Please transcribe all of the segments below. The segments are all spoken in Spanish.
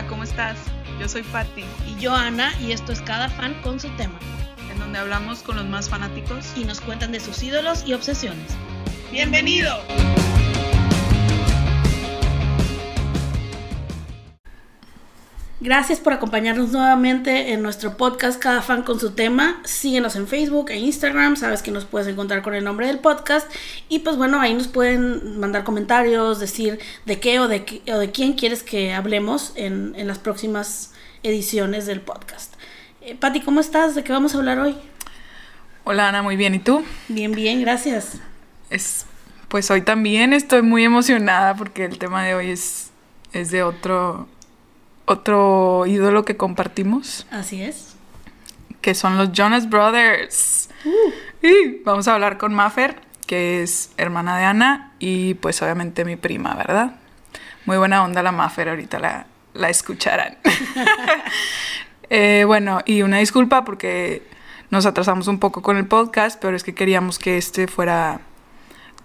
Hola, ¿cómo estás? Yo soy Patti. Y yo Ana, y esto es Cada Fan con su tema. En donde hablamos con los más fanáticos y nos cuentan de sus ídolos y obsesiones. ¡Bienvenido! Gracias por acompañarnos nuevamente en nuestro podcast Cada fan con su tema. Síguenos en Facebook e Instagram, sabes que nos puedes encontrar con el nombre del podcast. Y pues bueno, ahí nos pueden mandar comentarios, decir de qué o de, o de quién quieres que hablemos en, las próximas ediciones del podcast. Eh, Patti, ¿cómo estás? ¿De qué vamos a hablar hoy? Hola Ana, muy bien. ¿Y tú? Bien, bien, gracias. Es, pues hoy también estoy muy emocionada porque el tema de hoy es, es de otro otro ídolo que compartimos. Así es. Que son los Jonas Brothers. Uh. Y vamos a hablar con Maffer, que es hermana de Ana y pues obviamente mi prima, ¿verdad? Muy buena onda la Maffer, ahorita la, la escucharán. Eh, bueno, y una disculpa porque nos atrasamos un poco con el podcast, pero es que queríamos que este fuera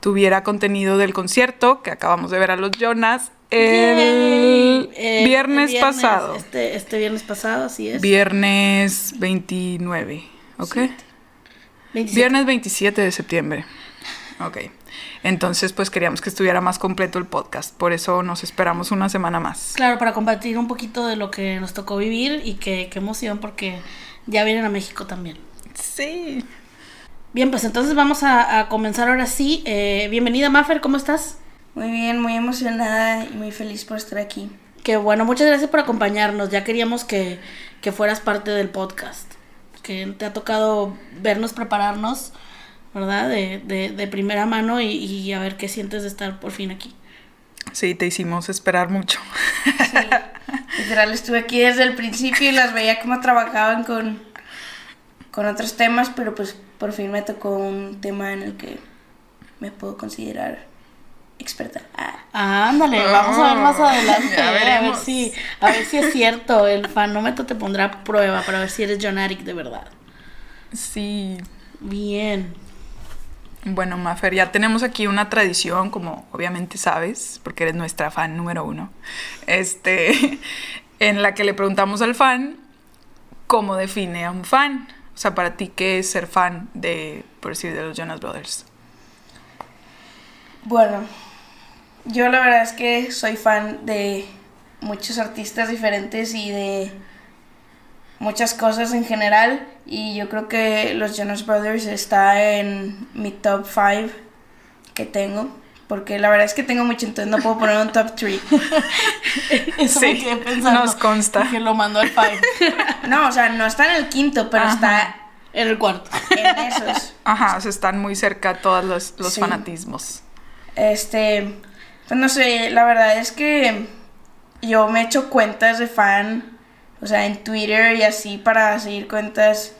tuviera contenido del concierto que acabamos de ver a los Jonas el, viernes, pasado. Este, este, viernes pasado, así es. Viernes 29, ¿ok? Viernes 27 de septiembre. Ok. Entonces, pues queríamos que estuviera más completo el podcast. Por eso nos esperamos una semana más. Claro, para compartir un poquito de lo que nos tocó vivir y qué emoción porque ya vienen a México también. Sí. Bien, pues entonces vamos a, comenzar ahora sí. Eh, bienvenida, Maffer, ¿cómo estás? Muy bien, muy emocionada y muy feliz por estar aquí. Qué bueno, muchas gracias por acompañarnos. Ya queríamos que, fueras parte del podcast. Que te ha tocado vernos prepararnos, ¿verdad? De, primera mano y, a ver qué sientes de estar por fin aquí. Sí, te hicimos esperar mucho. Sí, literal estuve aquí desde el principio y las veía cómo trabajaban con, con otros temas, pero pues por fin me tocó un tema en el que me puedo considerar experta. Ah. ándale, vamos a ver más ah, adelante. a ver si, a ver si es cierto. El fanómetro te pondrá a prueba para ver si eres John Eric de verdad. Sí. Bien. Bueno, Mafer, ya tenemos aquí una tradición, como obviamente sabes, porque eres nuestra fan número uno. Este, en la que le preguntamos al fan cómo define a un fan. O sea, para ti, ¿qué es ser fan de, por decir, de los Jonas Brothers? Bueno, yo la verdad es que soy fan de muchos artistas diferentes y de muchas cosas en general y yo creo que los Jonas Brothers está en mi top 5 que tengo porque la verdad es que tengo mucho entonces no puedo poner un top 3 eso me quedé pensando nos consta. que lo mandó al 5 no o sea no está en el quinto pero está en el cuarto. en esos. Ajá o sea están muy cerca todos los, los fanatismos. Este pues no sé, la verdad es que yo me he hecho cuentas de fan, o sea, en Twitter y así para seguir cuentas.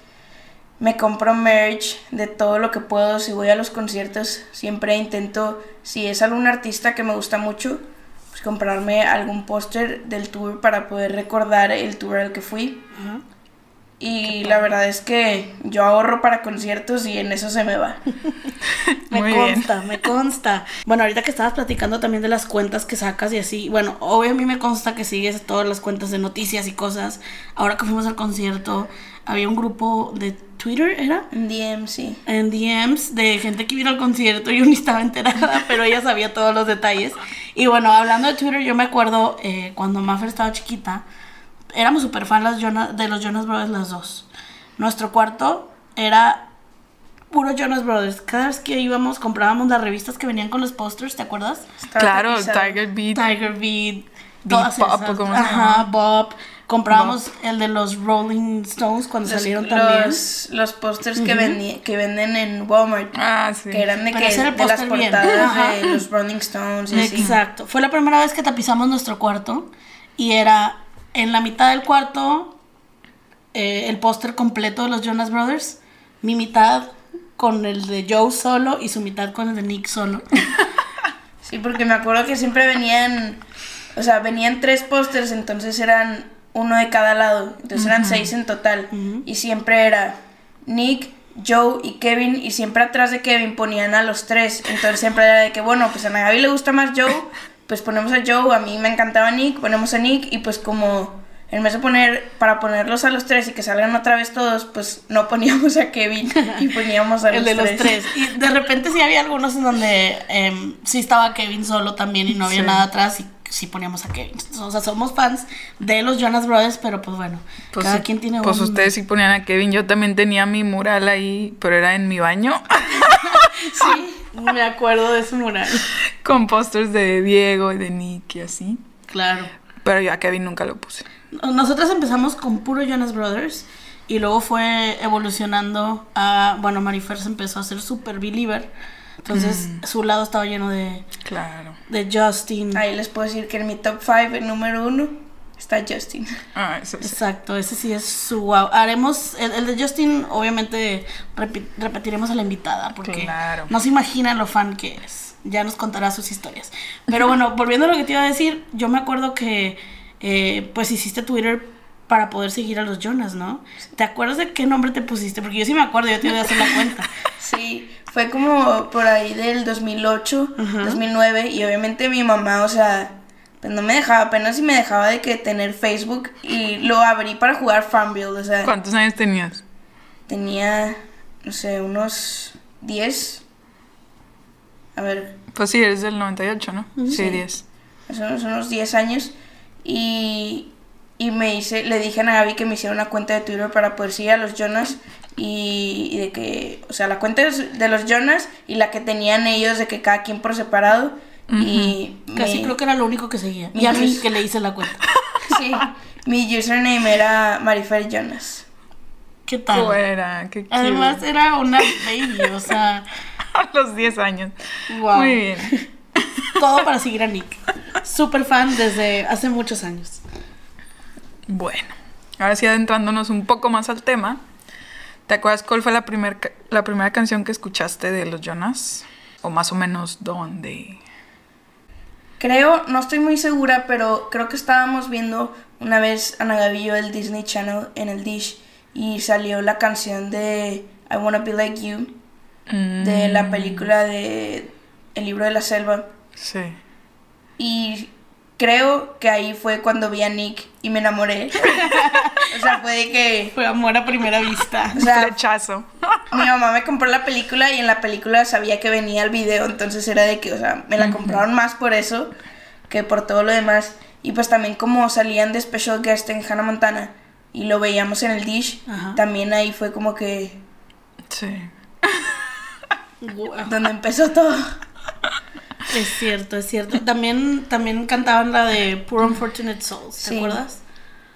Me compro merch de todo lo que puedo. Si voy a los conciertos, siempre intento, si es algún artista que me gusta mucho, pues comprarme algún póster del tour para poder recordar el tour al que fui. Y la verdad es que yo ahorro para conciertos y en eso se me va. me consta, me consta. Bueno, ahorita que estabas platicando también de las cuentas que sacas y así, bueno, obvio a mí me consta que sigues todas las cuentas de noticias y cosas. Ahora que fuimos al concierto, había un grupo de Twitter, ¿era? En DMs, sí. En DMs de gente que vino al concierto, yo ni estaba enterada, pero ella sabía todos los detalles. Y bueno, hablando de Twitter, yo me acuerdo eh, cuando Maffer estaba chiquita éramos super fan de los Jonas Brothers las dos. Nuestro cuarto era puro Jonas Brothers. Cada vez que íbamos comprábamos las revistas que venían con los posters, ¿te acuerdas? Claro, Tiger Beat. Tiger Beat. Todas Bob, ¿cómo Ajá, Bob. Comprábamos el de los Rolling Stones cuando salieron también. Los pósters que, que venden en Walmart. Ah, sí. Que eran de, que, de las portadas de los Rolling Stones. Y Exacto. Fue la primera vez que tapizamos nuestro cuarto y era en la mitad del cuarto eh, el póster completo de los Jonas Brothers, mi mitad con el de Joe solo y su mitad con el de Nick solo. sí, porque me acuerdo que siempre venían, o sea, venían tres pósters, entonces eran uno de cada lado, entonces eran seis en total, y siempre era Nick, Joe y Kevin, y siempre atrás de Kevin ponían a los tres, entonces siempre era de que, bueno, pues a Gaby le gusta más Joe, pues ponemos a Joe, a mí me encantaba Nick, ponemos a Nick y pues como en vez de poner, para ponerlos a los tres y que salgan otra vez todos, pues no poníamos a Kevin y poníamos a los El de tres. los tres. Y de repente sí había algunos en donde em, sí estaba Kevin solo también y no había Sí. nada atrás y sí poníamos a Kevin. O sea, somos fans de los Jonas Brothers, pero pues bueno, Pues, cada quien tiene pues un... ustedes sí ponían a Kevin. Yo también tenía mi mural ahí, pero era en mi baño. Sí, me acuerdo de ese mural. con pósters de Diego y de Nick y así. Claro. Pero yo a Kevin nunca lo puse. Nosotros empezamos con puro Jonas Brothers y luego fue evolucionando a, bueno, Marifer se empezó a ser super believer. Entonces su lado estaba lleno de, Claro. de Justin. Ahí les puedo decir que en mi top 5, el número uno, está Justin. Ah, eso sí. Exacto, ese sí es su wow. Haremos, el, el de Justin, obviamente repi- repetiremos a la invitada porque Claro. no se imagina lo fan que es. Ya nos contará sus historias. Pero bueno, volviendo a lo que te iba a decir, yo me acuerdo que eh, pues hiciste Twitter para poder seguir a los Jonas, ¿no? ¿Te acuerdas de qué nombre te pusiste? Porque yo sí me acuerdo, yo te iba a hacer la cuenta. Sí, fue como por ahí del 2008, 2009 y obviamente mi mamá, o sea, pues no me dejaba, apenas si me dejaba de que tener Facebook y lo abrí para jugar Farmville, o sea, ¿Cuántos años tenías? tenía, no sé, unos 10. A ver, Pues sí, eres del 98, ¿no? Sí, Sí. 10. más o menos unos 10 años y, y me hice, le dije a Gaby que me hiciera una cuenta de Twitter para poder seguir a los Jonas y, y de que, o sea, la cuenta de los Jonas y la que tenían ellos de que cada quien por separado y Casi me- creo que era lo único que seguía. Y a mí que le hice la cuenta. sí, mi username era Marifer Jonas. ¿Qué tal? Fuera, qué cute. Además era una baby, o sea, A los 10 años. wow. Muy bien. Todo para seguir a Nick. Súper fan desde hace muchos años. Bueno, ahora sí adentrándonos un poco más al tema. ¿Te acuerdas cuál fue la, primer la primera canción que escuchaste de los Jonas? O más o menos dónde. Creo, no estoy muy segura, pero creo que estábamos viendo una vez Ana Gaby y yo el Disney Channel en el Dish y salió la canción de I Wanna Be Like You de la película de El libro de la selva Sí. y creo que ahí fue cuando vi a Nick y me enamoré. o sea, fue de que Fue amor a primera vista. o sea, Flechazo. mi mamá me compró la película y en la película sabía que venía el video, entonces era de que, o sea, me la compraron más por eso que por todo lo demás. Y pues también como salían de special guest en Hannah Montana y lo veíamos en el Dish, Ajá. también ahí fue como que Sí. Guau. donde empezó todo. Es cierto, es cierto. También, también cantaban la de Poor Unfortunate Souls, ¿te Sí. acuerdas?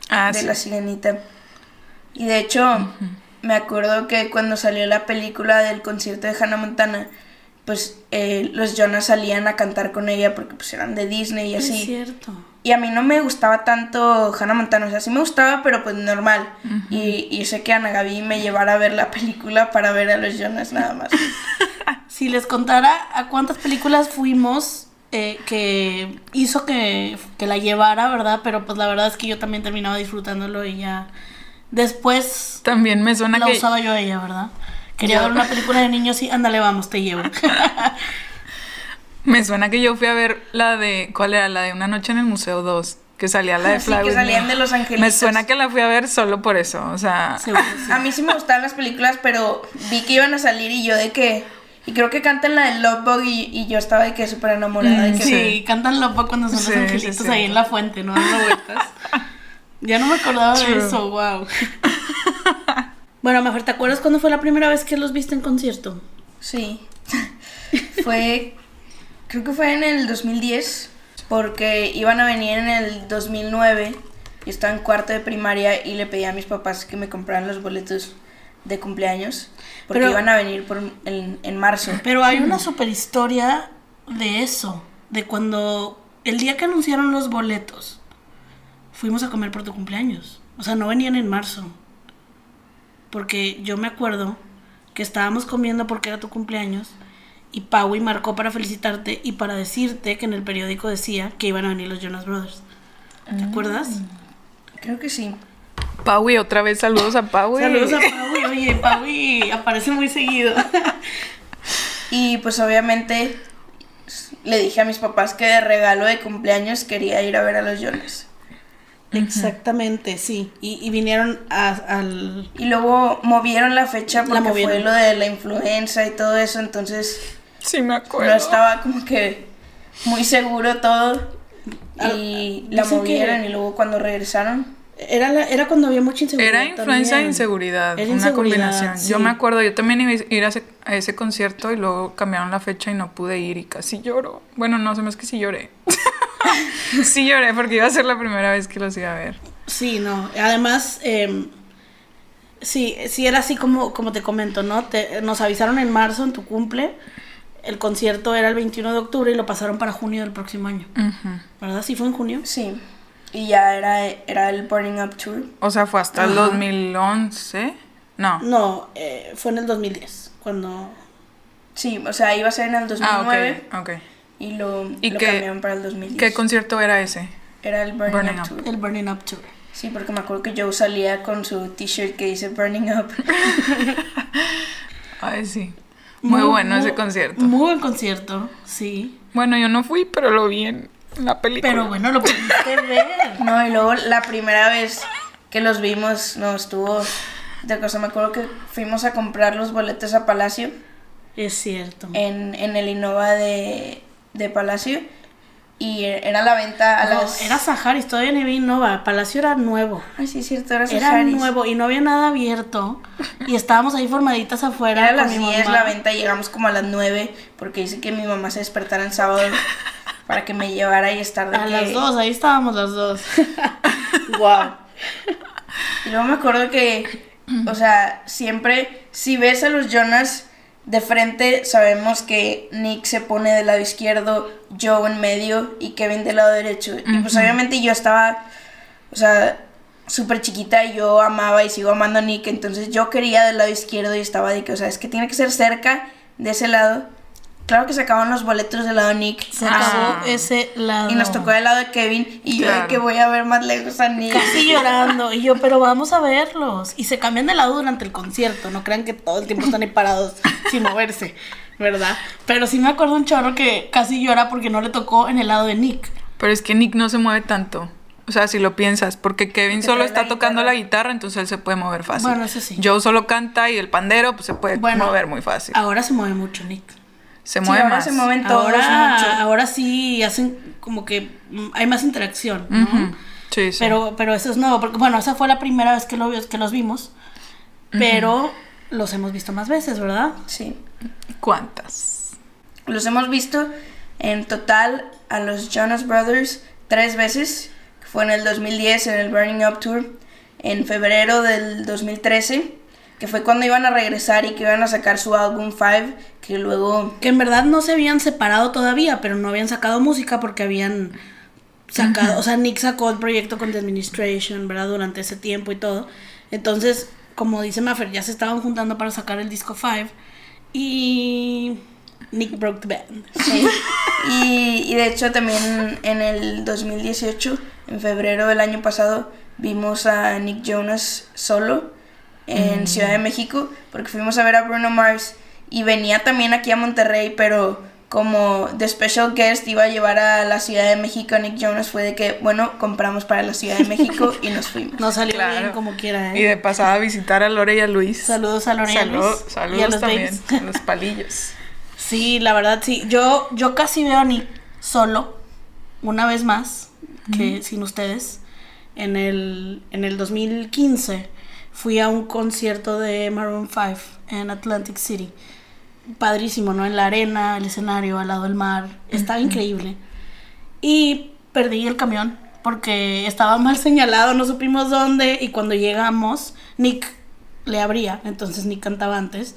Ah, de sí. la sirenita. Y de hecho, me acuerdo que cuando salió la película del concierto de Hannah Montana, pues eh, los Jonas salían a cantar con ella porque pues eran de Disney y Es así. cierto. Y a mí no me gustaba tanto Hannah Montana, o sea, sí me gustaba, pero pues normal. y, y sé que Ana Gaby me llevara a ver la película para ver a los Jonas nada más. Si les contara a cuántas películas fuimos eh, que hizo que, que la llevara, ¿verdad? Pero pues la verdad es que yo también terminaba disfrutándolo y ya después También me suena la que. usaba yo a ella, ¿verdad? Quería Yo- ver una película de niños y ándale, vamos, te llevo. Me suena que yo fui a ver la de. ¿Cuál era? La de Una Noche en el Museo 2. Que salía la de Sí, Fly que salían Me. de Los Me Angelitos. suena que la fui a ver solo por eso. O sea. Seguro, sí. A mí sí me gustaban las películas, pero vi que iban a salir y yo de que... Y creo que cantan la de Love Bug y, y yo estaba de que súper enamorada de que... Sí, cantan loco cuando son Sí, los angelitos sí. ahí en la fuente, ¿no? Dando vueltas. ya no me acordaba de eso, wow. bueno, mejor, ¿te acuerdas cuándo fue la primera vez que los viste en concierto? Sí. fue. Creo que fue en el 2010. Porque iban a venir en el 2009. Yo estaba en cuarto de primaria y le pedí a mis papás que me compraran los boletos de cumpleaños. Porque Pero- iban a venir por, en, en marzo. Pero hay una super historia de eso, de cuando el día que anunciaron los boletos, fuimos a comer por tu cumpleaños. O sea, no venían en marzo. Porque yo me acuerdo que estábamos comiendo porque era tu cumpleaños y Paui marcó para felicitarte y para decirte que en el periódico decía que iban a venir los Jonas Brothers. ¿Te acuerdas? Creo que sí. Paui, otra vez saludos a Paui. Saludos a Paui. Oye, Paui aparece muy seguido. Y pues obviamente le dije a mis papás que de regalo de cumpleaños quería ir a ver a los Jonas. Exactamente, sí. Y, y vinieron a- al... Y luego movieron la fecha La porque fue movieron. lo de la influenza y todo eso, entonces Sí, me acuerdo. no estaba como que muy seguro todo. Y Ah, la dicen que- movieron y luego cuando regresaron. Era, la- era cuando había mucha inseguridad. Era influenza e inseguridad, Era una inseguridad, combinación. sí. Yo me acuerdo, yo también iba a ir a ese, a ese concierto y luego cambiaron la fecha y no pude ir y casi lloro. Bueno, no, se me es que sí lloré. sí lloré porque iba a ser la primera vez que los iba a ver. Sí, no. Además, eh, sí, sí era así como, como te comento, ¿no? Te- nos avisaron en marzo, en tu cumple. El concierto era el 21 de octubre y lo pasaron para junio del próximo año. ¿Verdad? Sí fue en junio. Sí. Y ya era, era el Burning Up Tour. O sea, fue hasta el Ajá. 2011. No. No, eh, fue en el 2010, cuando... Sí, o sea, iba a ser en el 2009 Ah, ok. ok. y lo, ¿Y lo qué- cambiaron para el 2010. ¿Qué concierto era ese? Era el Burning, Burning Up, Up. Tour. El Burning Up Tour. Sí, porque me acuerdo que Joe salía con su t-shirt que dice Burning Up. Ay, sí. Muy, bueno ese concierto. Muy buen concierto, sí. Bueno, yo no fui, pero lo vi en la película. Pero bueno, lo pudiste ver. No, y luego la primera vez que los vimos, no, estuvo de cosa. Me acuerdo que fuimos a comprar los boletos a Palacio, Es cierto. en, en el Innova de, de Palacio, y era la venta a No, las... Era Saharis, todavía ni vi Nova. Palacio era nuevo. Ay, sí, es cierto, era Era Saharis. nuevo y no había nada abierto. Y estábamos ahí formaditas afuera. Era a con las mi 10 mamá. la venta, llegamos como a las 9, porque dice que mi mamá se despertara el sábado para que me llevara y estar de A que... las dos, ahí estábamos las dos. wow. Y luego me acuerdo que, o sea, siempre, si ves a los Jonas de frente, sabemos que Nick se pone del lado izquierdo, Joe en medio y Kevin del lado derecho. Y pues obviamente yo estaba, o sea, súper chiquita y yo amaba y sigo amando a Nick, entonces yo quería del lado izquierdo y estaba de que, o sea, es que tiene que ser cerca de ese lado. Claro que se acabaron los boletos del lado de Nick. Se Ah. acabó ese lado. Y nos tocó del lado de Kevin y yo de que voy a ver más lejos a Nick. Casi llorando. Y yo, pero vamos a verlos. Y se cambian de lado durante el concierto. No crean que todo el tiempo están ahí parados sin moverse. ¿Verdad? Pero sí me acuerdo un chorro que casi llora porque no le tocó en el lado de Nick. Pero es que Nick no se mueve tanto. O sea, si lo piensas, porque Kevin solo está la tocando guitarra. la guitarra, entonces él se puede mover fácil. Bueno, eso sí. Joe solo canta y el pandero pues se puede Bueno, mover muy fácil. Ahora se mueve mucho Nick. Se Sí, mueve ahora más. se mueven todos mucho. Ahora, ahora sí hacen como que hay más interacción. Sí, sí. Pero, pero eso es nuevo, porque bueno, esa fue la primera vez que, lo, que los vimos, pero los hemos visto más veces, ¿verdad? Sí. ¿Cuántas? Los hemos visto en total a los Jonas Brothers tres veces. que Fue en el 2010 en el Burning Up Tour, en febrero del 2013, que fue cuando iban a regresar y que iban a sacar su álbum Five, que luego... Que en verdad no se habían separado todavía, pero no habían sacado música porque habían sacado, o sea, Nick sacó el proyecto con The Administration, ¿verdad? Durante ese tiempo y todo. Entonces, como dice Maffer, ya se estaban juntando para sacar el disco Five y Nick broke the band. Sí. Y, y de hecho también en el 2018, en febrero del año pasado, vimos a Nick Jonas solo en Ciudad de México, porque fuimos a ver a Bruno Mars y venía también aquí a Monterrey, pero como de special guest iba a llevar a la Ciudad de México a Nick Jonas, fue de que, bueno, compramos para la Ciudad de México y nos fuimos. No salió Claro. bien como quiera, Y ¿eh? de pasada a visitar a Lore y a Luis. Saludos a Lorena Salud- Luis saludos y a los también. A los palillos. Sí, la verdad sí. Yo, yo casi veo a Nick solo, una vez más, que sin ustedes. En el, en el 2015 fui a un concierto de Maroon 5 en Atlantic City. Padrísimo, ¿no? En la arena, el escenario, al lado del mar. Estaba increíble. Y perdí el camión porque estaba mal señalado, no supimos dónde. Y cuando llegamos, Nick le abría, entonces Nick cantaba antes.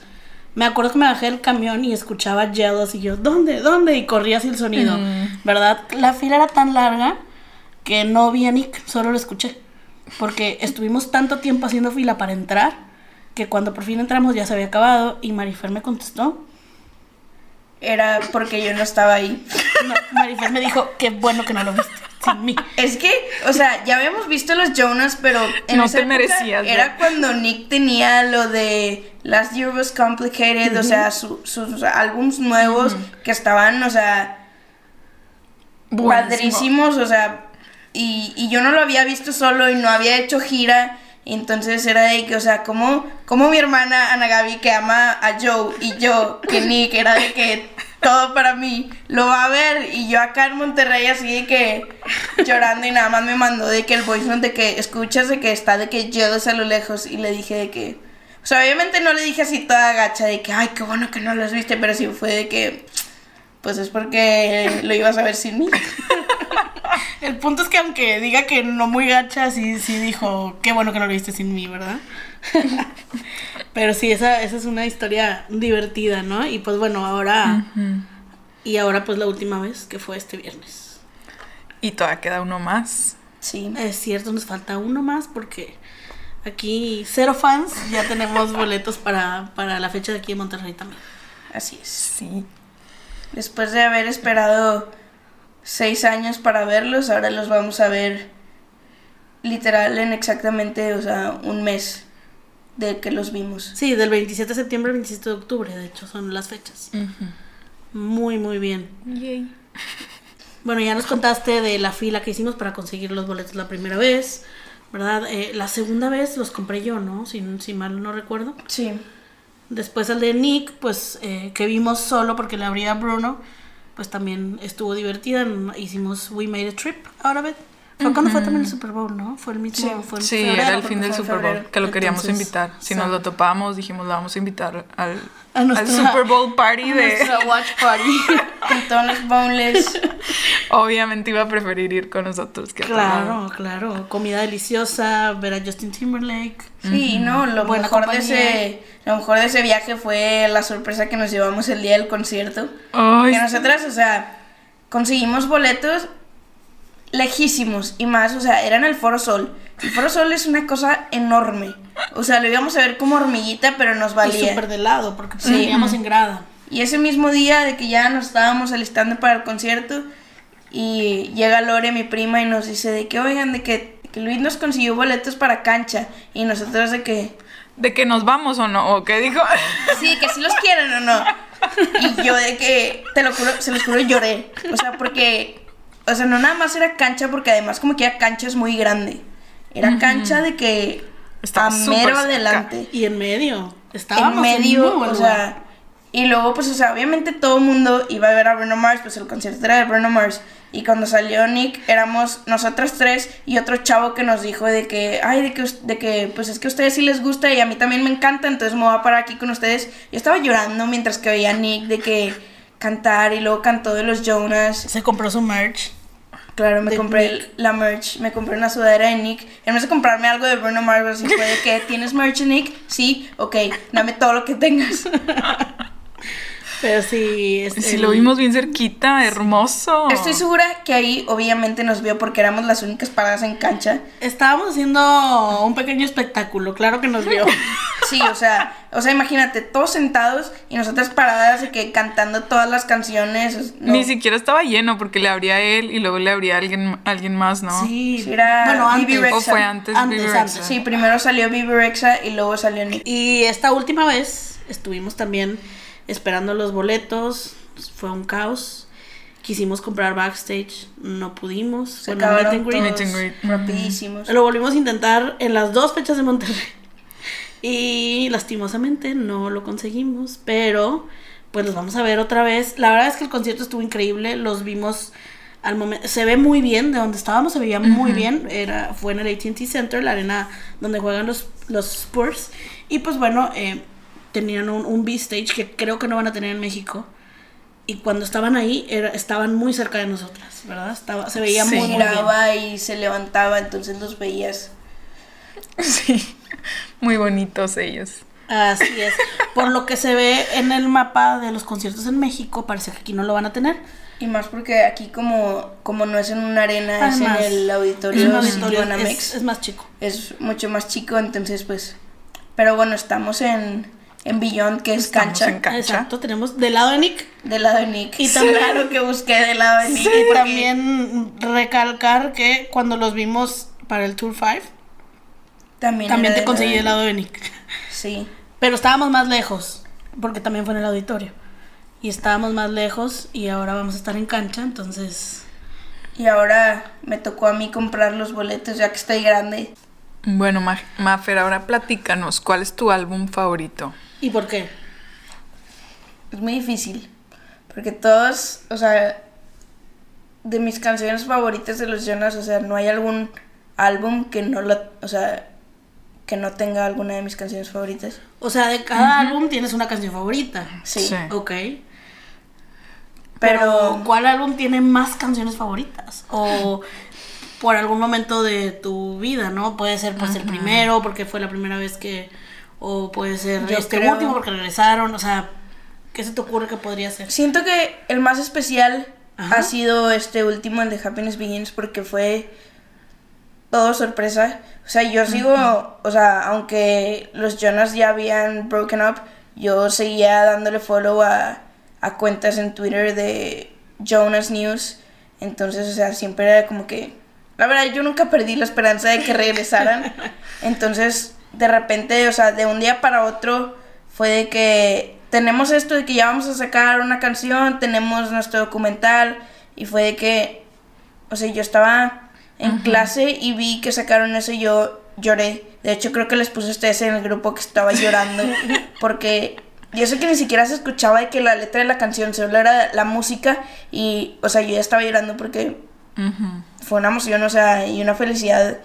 Me acuerdo que me bajé del camión y escuchaba Jealous y yo, ¿dónde? ¿Dónde? Y corría hacia el sonido, ¿verdad? La fila era tan larga que no vi a Nick, solo lo escuché. Porque estuvimos tanto tiempo haciendo fila para entrar que cuando por fin entramos ya se había acabado y Marifer me contestó. Era porque yo no estaba ahí. No, Marifer me dijo, qué bueno que no lo viste sin mí. Es que, o sea, ya habíamos visto los Jonas, pero en No esa te época merecías, Era ¿no? cuando Nick tenía lo de Last Year Was Complicated, o sea, su- sus álbums nuevos que estaban, o sea, Buenísimo. padrísimos, o sea, y, y yo no lo había visto solo y no había hecho gira, entonces era de que, o sea, como, como mi hermana Ana Gaby que ama a Joe y yo, que Nick, era de que todo para mí, lo va a ver, y yo acá en Monterrey así de que llorando y nada más me mandó de que el note de que escuchas de que está de que yo a lo lejos y le dije de que, o sea, obviamente no le dije así toda gacha de que, ay, qué bueno que no los viste, pero sí fue de que, pues es porque lo ibas a ver sin mí. El punto es que aunque diga que no muy gacha, sí, sí dijo, qué bueno que no lo viste sin mí, ¿verdad? Pero sí, esa, esa es una historia divertida, ¿no? Y pues bueno, ahora... Y ahora pues la última vez, que fue este viernes. Y todavía queda uno más. Sí. Es cierto, nos falta uno más porque aquí cero fans, ya tenemos boletos para, para la fecha de aquí en Monterrey también. Así es. Sí. Después de haber esperado seis años para verlos, ahora los vamos a ver literal en exactamente, o sea, un mes de que los vimos. Sí, del 27 de septiembre al 27 de octubre, de hecho, son las fechas. Muy, muy bien. Yay. Bueno, ya nos contaste de la fila que hicimos para conseguir los boletos la primera vez, ¿verdad? Eh, la segunda vez los compré yo, ¿no? Si, si mal no recuerdo. Sí. Después el de Nick, pues eh, que vimos solo porque le abría a Bruno, pues también estuvo divertida. Hicimos We Made a Trip ahora vez. Fue cuando fue también el Super Bowl, ¿no? Fue el mismo. Sí. fue en Sí, febrero, era el fin del Super Bowl, que lo queríamos Entonces, invitar. Si sí. nos lo topamos, dijimos, lo vamos a invitar al, A al nuestra- Super Bowl party de... Nuestra watch party. Con todos los boneless. Obviamente iba a preferir ir con nosotros que a claro, claro. Comida deliciosa, ver a Justin Timberlake. Sí, no, lo Buena mejor de ese lo mejor de ese viaje fue la sorpresa que nos llevamos el día del concierto. Ay, Que nosotras, o sea, conseguimos boletos lejísimos y más, o sea, era en el Foro Sol. El Foro Sol es una cosa enorme. O sea, lo íbamos a ver como hormiguita, pero nos Y valía. súper de lado, porque pues, Sí. en grada. Y ese mismo día de que ya nos estábamos alistando para el concierto y llega Lore, mi prima, y nos dice de que, oigan, de que, que Luis nos consiguió boletos para cancha. Y nosotros de que, ¿De que nos vamos o no? ¿O qué dijo? sí, que si los quieren o no. Y yo de que, te lo juro, se los juro, lloré. O sea, porque, o sea, no nada más era cancha, porque además como que era cancha es muy grande. Era cancha de que Estaba a mero cerca. adelante. Y en medio. Estábamos en medio, o lugar. sea, y luego pues, o sea, obviamente todo el mundo iba a ver a Bruno Mars, pues el concierto era de Bruno Mars, y cuando salió Nick éramos nosotras tres y otro chavo que nos dijo de que, ay, de que, us- de que pues es que a ustedes sí les gusta y a mí también me encanta, entonces me voy a parar aquí con ustedes. Yo estaba llorando mientras que veía a Nick de que cantar y luego cantó de los Jonas. Se compró su merch. Claro, me compré Nick. la merch, me compré una sudadera de Nick. En vez de comprarme algo de Bruno Mars, así fue de que, ¿tienes merch Nick? Sí, ok, dame todo lo que tengas. Pero sí. es Si el- lo vimos bien cerquita, hermoso. Estoy segura que ahí obviamente nos vio porque éramos las únicas paradas en cancha. Estábamos haciendo un pequeño espectáculo, claro que nos vio. Sí, o sea, o sea, imagínate, todos sentados y nosotras paradas de que cantando todas las canciones. no. Ni siquiera estaba lleno porque le abría a él y luego le abría a alguien, alguien más, ¿no? Sí, Sí, era bueno, antes. Rexa. ¿O fue antes, Antes, antes. Rexa? Sí, primero salió Bibi Rexa y luego salió Nick. Y esta última vez estuvimos también esperando los boletos, fue un caos. Quisimos comprar backstage, no pudimos. Se Bueno, meet acabaron and greet. todos Meet and greet. rapidísimos. Lo volvimos a intentar en las dos fechas de Monterrey. Y lastimosamente no lo conseguimos, pero pues los vamos a ver otra vez. La verdad es que el concierto estuvo increíble, los vimos al momento, se ve muy bien, de donde estábamos se veía muy bien, era, fue en el AT&T Center, la arena donde juegan los, los Spurs. Y pues bueno, eh, tenían un, un B-Stage que creo que no van a tener en México. Y cuando estaban ahí, era, estaban muy cerca de nosotras, ¿verdad? Estaba, se veía Sí. muy, muy bien. giraba y se levantaba, entonces los veías. Sí. Muy bonitos ellos. Así es. Por lo que se ve en el mapa de los conciertos en México, parece que aquí no lo van a tener. Y más porque aquí como, como no es en una arena, Además, es en el Es auditorio, un auditorio, Citibanamex. es, es más chico. es mucho más chico, entonces pues... Pero bueno, estamos en, en Beyond, que es Estamos cancha, en cancha. Exacto, tenemos del lado de Nick. del lado de Nick. Y también- claro que busqué del lado de Nick. Y también recalcar que cuando los vimos para el Tour 5, también, también te conseguí del lado de Nick. Sí. Pero estábamos más lejos, porque también fue en el auditorio. Y estábamos más lejos y ahora vamos a estar en cancha, entonces Y ahora me tocó a mí comprar los boletos ya que estoy grande. Bueno, Ma- Mafer, ahora platícanos, ¿cuál es tu álbum favorito? ¿Y por qué? Es muy difícil. Porque todos, o sea, de mis canciones favoritas de los Jonas, o sea, no hay algún álbum que no lo, o sea, que no tenga alguna de mis canciones favoritas. O sea, de cada álbum tienes una canción favorita. Sí. Sí. Ok. Pero, Pero, ¿cuál álbum tiene más canciones favoritas? O por algún momento de tu vida, ¿no? Puede ser pues el primero, porque fue la primera vez que... O puede ser Yo este creo- último, porque regresaron. O sea, ¿qué se te ocurre que podría ser? siento que el más especial Ajá. ha sido este último, el de Happiness Begins, porque fue todo sorpresa. O sea, yo sigo, o sea, aunque los Jonas ya habían broken up, yo seguía dándole follow a, a cuentas en Twitter de Jonas News. Entonces, o sea, siempre era como que... La verdad, yo nunca perdí la esperanza de que regresaran. Entonces, de repente, o sea, de un día para otro, fue de que tenemos esto de que ya vamos a sacar una canción, tenemos nuestro documental, y fue de que, o sea, yo estaba en clase y vi que sacaron eso y yo lloré. De hecho, creo que les puse a ustedes en el grupo que estaba llorando, porque yo sé que ni siquiera se escuchaba de que la letra de la canción, solo era la música, y, o sea, yo ya estaba llorando porque fue una emoción, o sea, y una felicidad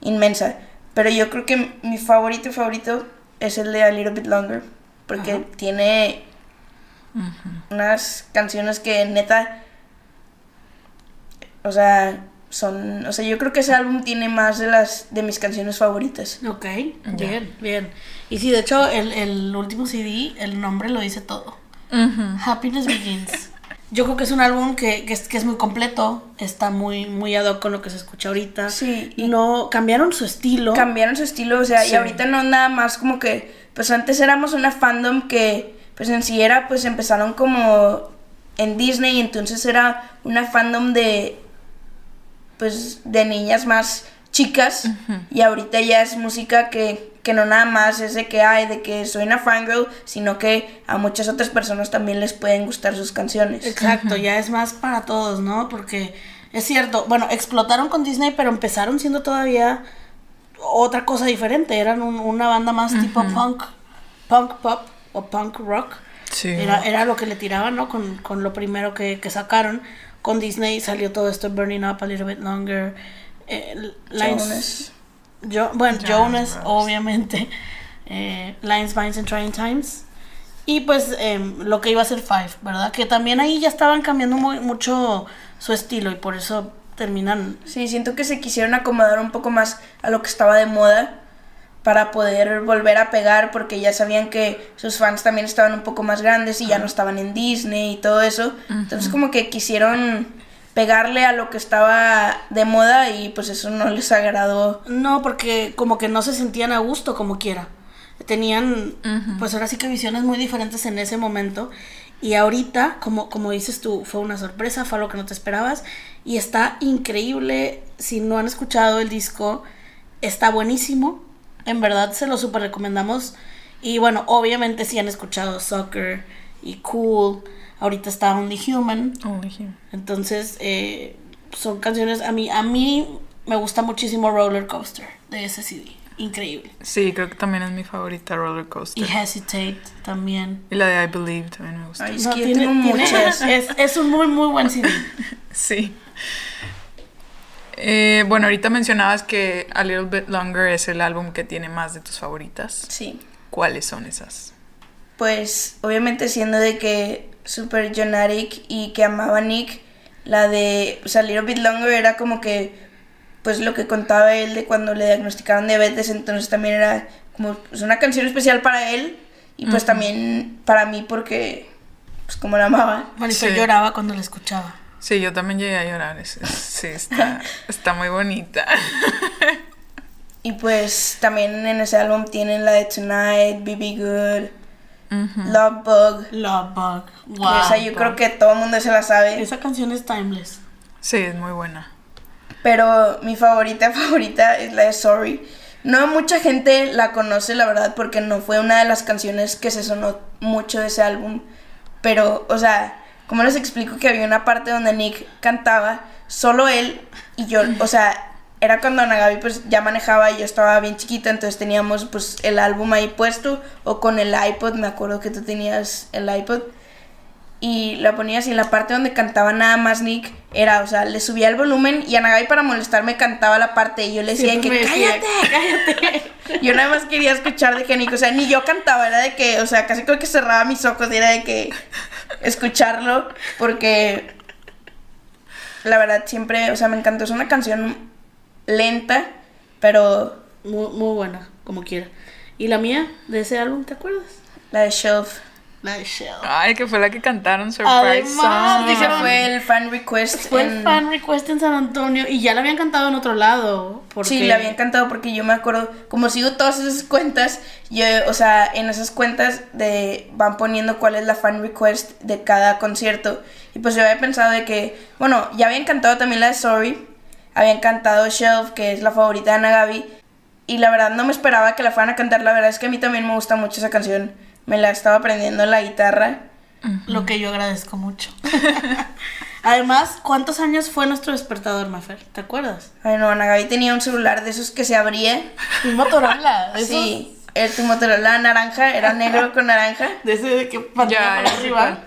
inmensa. Pero yo creo que mi favorito favorito es el de A Little Bit Longer, porque Ajá. tiene unas canciones que neta, o sea, son, o sea, yo creo que ese álbum tiene más de las de mis canciones favoritas. Ok, bien, bien. Y sí, de hecho, el, el último CD, el nombre lo dice todo. Happiness Begins. Yo creo que es un álbum que, que es, que es muy completo, está muy, muy ad hoc con lo que se escucha ahorita. Sí, Y no, cambiaron su estilo. Cambiaron su estilo, o sea, Sí. y ahorita no nada más como que, pues antes éramos una fandom que, pues en sí era, pues empezaron como en Disney, entonces era una fandom de, pues, de niñas más chicas, y ahorita ya es música que, que no nada más es de que hay, de que soy una fangirl, sino que a muchas otras personas también les pueden gustar sus canciones. Exacto, ya es más para todos, ¿no? Porque es cierto, bueno, explotaron con Disney, pero empezaron siendo todavía otra cosa diferente. Eran un- una banda más tipo punk, punk pop o punk rock. Sí. Era, era lo que le tiraban, ¿no? Con, con lo primero que, que sacaron. Con Disney salió todo esto, Burning Up a Little Bit Longer. Eh, Lines, Jonas. Jo- bueno, Brothers. obviamente. Eh, Lines, Vines and Trying Times. Y pues em, lo que iba a ser Five, ¿verdad? Que también ahí ya estaban cambiando muy, mucho su estilo y por eso terminan. Sí, siento que se quisieron acomodar un poco más a lo que estaba de moda para poder volver a pegar porque ya sabían que sus fans también estaban un poco más grandes y ya no estaban en Disney y todo eso. Entonces como que quisieron pegarle a lo que estaba de moda y pues eso no les agradó. No, porque como que no se sentían a gusto como quiera. Tenían, pues ahora sí que visiones muy diferentes en ese momento. Y ahorita, como, como dices tú, fue una sorpresa, fue algo que no te esperabas. Y está increíble. Si no han escuchado el disco, está buenísimo. En verdad se lo super recomendamos. Y bueno, obviamente si han escuchado Soccer y Cool. Ahorita está Only Human. Oh, dije. Entonces, eh, son canciones. A mí, a mí me gusta muchísimo Roller Coaster de ese CD. Increíble. Sí, creo que también es mi favorita Roller Y Coaster. Hesitate también. Y la de I Believe también me gusta. Ay, es No, que tiene- tengo muchas. es, es un muy, muy buen CD. Sí. Eh, bueno, ahorita mencionabas que A Little Bit Longer es el álbum que tiene más de tus favoritas. Sí. ¿Cuáles son esas? Pues obviamente siendo de que Super Jonatic y que amaba a Nick, la de o sea, Little Bit Longer era como que pues lo que contaba él de cuando le diagnosticaron diabetes, entonces también era como pues, una canción especial para él y pues también para mí porque pues como la amaba. Bueno, yo Sí. lloraba cuando la escuchaba. Sí, yo también llegué a llorar. es- es- sí, está, está muy bonita. Y pues también en ese álbum tienen la de Tonight, Be Good, Love Bug. Love Bug. que Wow. esa yo creo que todo el mundo se la sabe. Esa canción es timeless. Sí, es muy buena. Pero mi favorita favorita es la de Sorry. No mucha gente la conoce, la verdad, porque no fue una de las canciones que se sonó mucho de ese álbum. Pero, o sea, como les explico que había una parte donde Nick cantaba, solo él y yo, o sea, era cuando Ana Gaby pues ya manejaba y yo estaba bien chiquita, entonces teníamos pues el álbum ahí puesto o con el iPod, me acuerdo que tú tenías el iPod y la ponías y en la parte donde cantaba nada más Nick era, o sea, le subía el volumen y Ana Gaby para molestarme cantaba la parte y yo le decía Siempre que decía, cállate, cállate. Yo nada más quería escuchar de que Nick, o sea, ni yo cantaba, era de que, o sea, casi creo que cerraba mis ojos y era de que escucharlo porque la verdad siempre, o sea, me encantó, es una canción lenta, pero Muy, muy buena, como quiera. ¿Y la mía de ese álbum, te acuerdas? la de Shelf. La de Shell. Ay, que fue la que cantaron Surprise Además, dijeron- fue el fan request. Fue en- el fan request en San Antonio y ya la habían cantado en otro lado. Porque... Sí, la habían cantado porque yo me acuerdo, como sigo todas esas cuentas, yo, o sea, en esas cuentas de van poniendo cuál es la fan request de cada concierto. Y pues yo había pensado de que, bueno, ya habían cantado también la de Sorry, habían cantado Shelf, que es la favorita de Ana Gaby, y la verdad no me esperaba que la fueran a cantar, la verdad es que a mí también me gusta mucho esa canción, me la estaba aprendiendo en la guitarra. Lo que yo agradezco mucho. Además, ¿cuántos años fue nuestro despertador, Mafer? ¿Te acuerdas? Ay no, Ana Gaby tenía un celular de esos que se abría. Un Motorola. esos- Sí, el tu Motorola naranja, era negro con naranja. De ese de que Ya, para.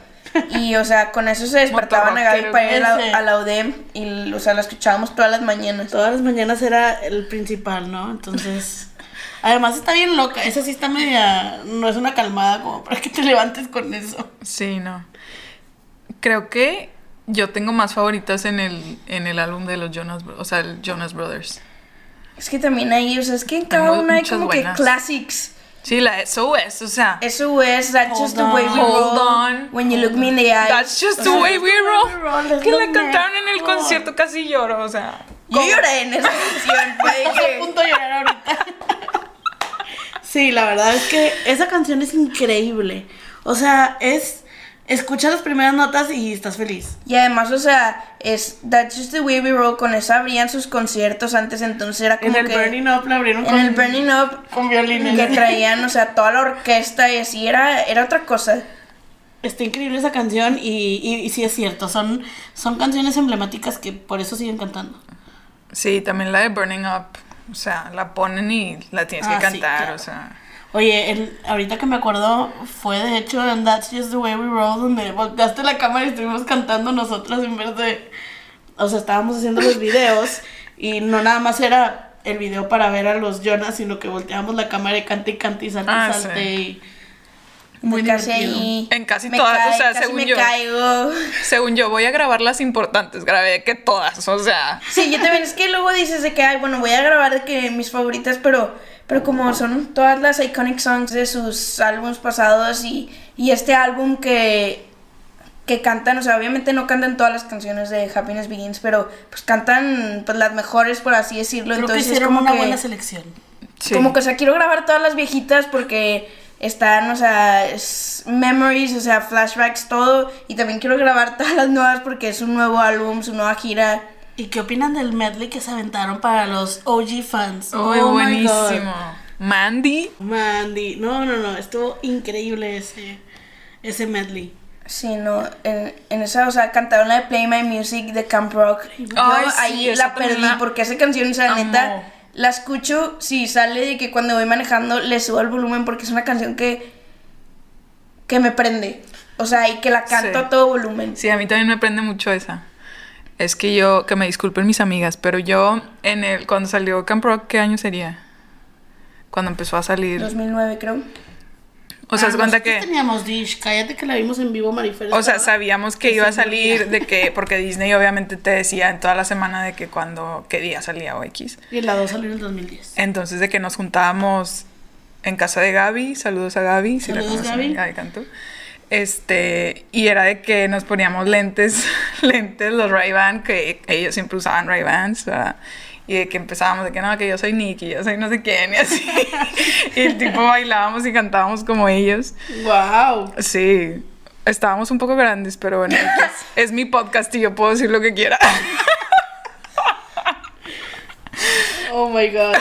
Y, o sea, con eso se despertaban a Gaby para ir a la, a la UDEM y, o sea, la escuchábamos todas las mañanas. Todas las mañanas era el principal, ¿no? Entonces. Además está bien loca. Esa sí está media. No es una calmada como para que te levantes con eso. Sí, no. Creo que yo tengo más favoritas en el, en el álbum de los Jonas, Bro- o sea, el Jonas Brothers. Es que también hay, o sea, es que en cada mu- una hay como buenas. que classics. Sí, la SOS, o sea, Eso es, that's just the way we roll. Hold on. When you look me in the eye. That's just the way we roll. Que la cantaron en el concierto, casi lloro, o sea. Yo lloré en esa canción, Estoy a punto de llorar ahorita. Sí, la verdad es que esa canción es increíble. O sea, es. Escuchas las primeras notas y estás feliz. Y además, o sea, es That's just the way we roll. Con eso abrían sus conciertos antes, entonces era como En el que... Burning Up la abrieron en con, el Burning Up con violines. que traían, o sea, toda la orquesta y así, era, era otra cosa. Está increíble esa canción y, y, y sí es cierto. Son, son canciones emblemáticas que por eso siguen cantando. Sí, también la de Burning Up, o sea, la ponen y la tienes Ah, que sí, cantar, claro. o sea. Oye, el- ahorita que me acuerdo, fue de hecho en That's Just the Way We Roll, donde volteaste la cámara y estuvimos cantando nosotras en vez de. O sea, estábamos haciendo los videos y no nada más era el video para ver a los Jonas, sino que volteábamos la cámara y cante y cante y salte Ah, y salte. sí. Y muy divertido. En casi me todas, o sea, casi según me yo. caigo. Según yo, voy a grabar las importantes, grabé que todas, o sea. Sí, yo también es que luego dices de que, ay, bueno, voy a grabar de que mis favoritas, pero, pero como son todas las iconic songs de sus álbumes pasados y, y este álbum que, que cantan, o sea, obviamente no cantan todas las canciones de Happiness Begins, pero pues cantan pues las mejores, por así decirlo. Creo que Entonces es como una que, buena selección. Sí. como que, o sea, quiero grabar todas las viejitas porque están, o sea, es memories, o sea, flashbacks, todo. Y también quiero grabar todas las nuevas porque es un nuevo álbum, su nueva gira. ¿Y qué opinan del medley que se aventaron para los OG fans? Oh my buenísimo. Mandy. Mandy, no, no, no, estuvo increíble ese, ese medley. Sí, no, en, en esa, o sea, cantaron la de Play My Music de Camp Rock. Yo sí, ahí la perdí porque esa canción, o sea, amo. neta, la escucho, si sale de que cuando voy manejando le subo el volumen porque es una canción que, que me prende. O sea, y que la canto Sí. a todo volumen. Sí, a mí también me prende mucho esa. Es que yo, que me disculpen mis amigas, pero yo en el, cuando salió Camp Rock, ¿qué año sería? Cuando empezó a salir. 2009 creo. O sea, Ah, se cuenta nosotros que, teníamos Dish, cállate que la vimos en vivo, Marifer. o sea, sabíamos que que iba a salir, de que, porque Disney obviamente te decía en toda la semana de que cuando, qué día salía o X. Y la 2 salió en el 2010. Entonces de que nos juntábamos en casa de Gaby, saludos a Gaby, si la Saludos, conocen, Gaby. Gaby Cantú. Este, y era de que nos poníamos lentes, lentes, los Ray-Ban, que ellos siempre usaban Ray-Bans, ¿verdad? Y de que empezábamos de que no, que yo soy Nicky, yo soy no sé quién, y así. y el tipo bailábamos y cantábamos como ellos. ¡Wow! Sí, estábamos un poco grandes, pero bueno, X. es mi podcast y yo puedo decir lo que quiera. Oh my god.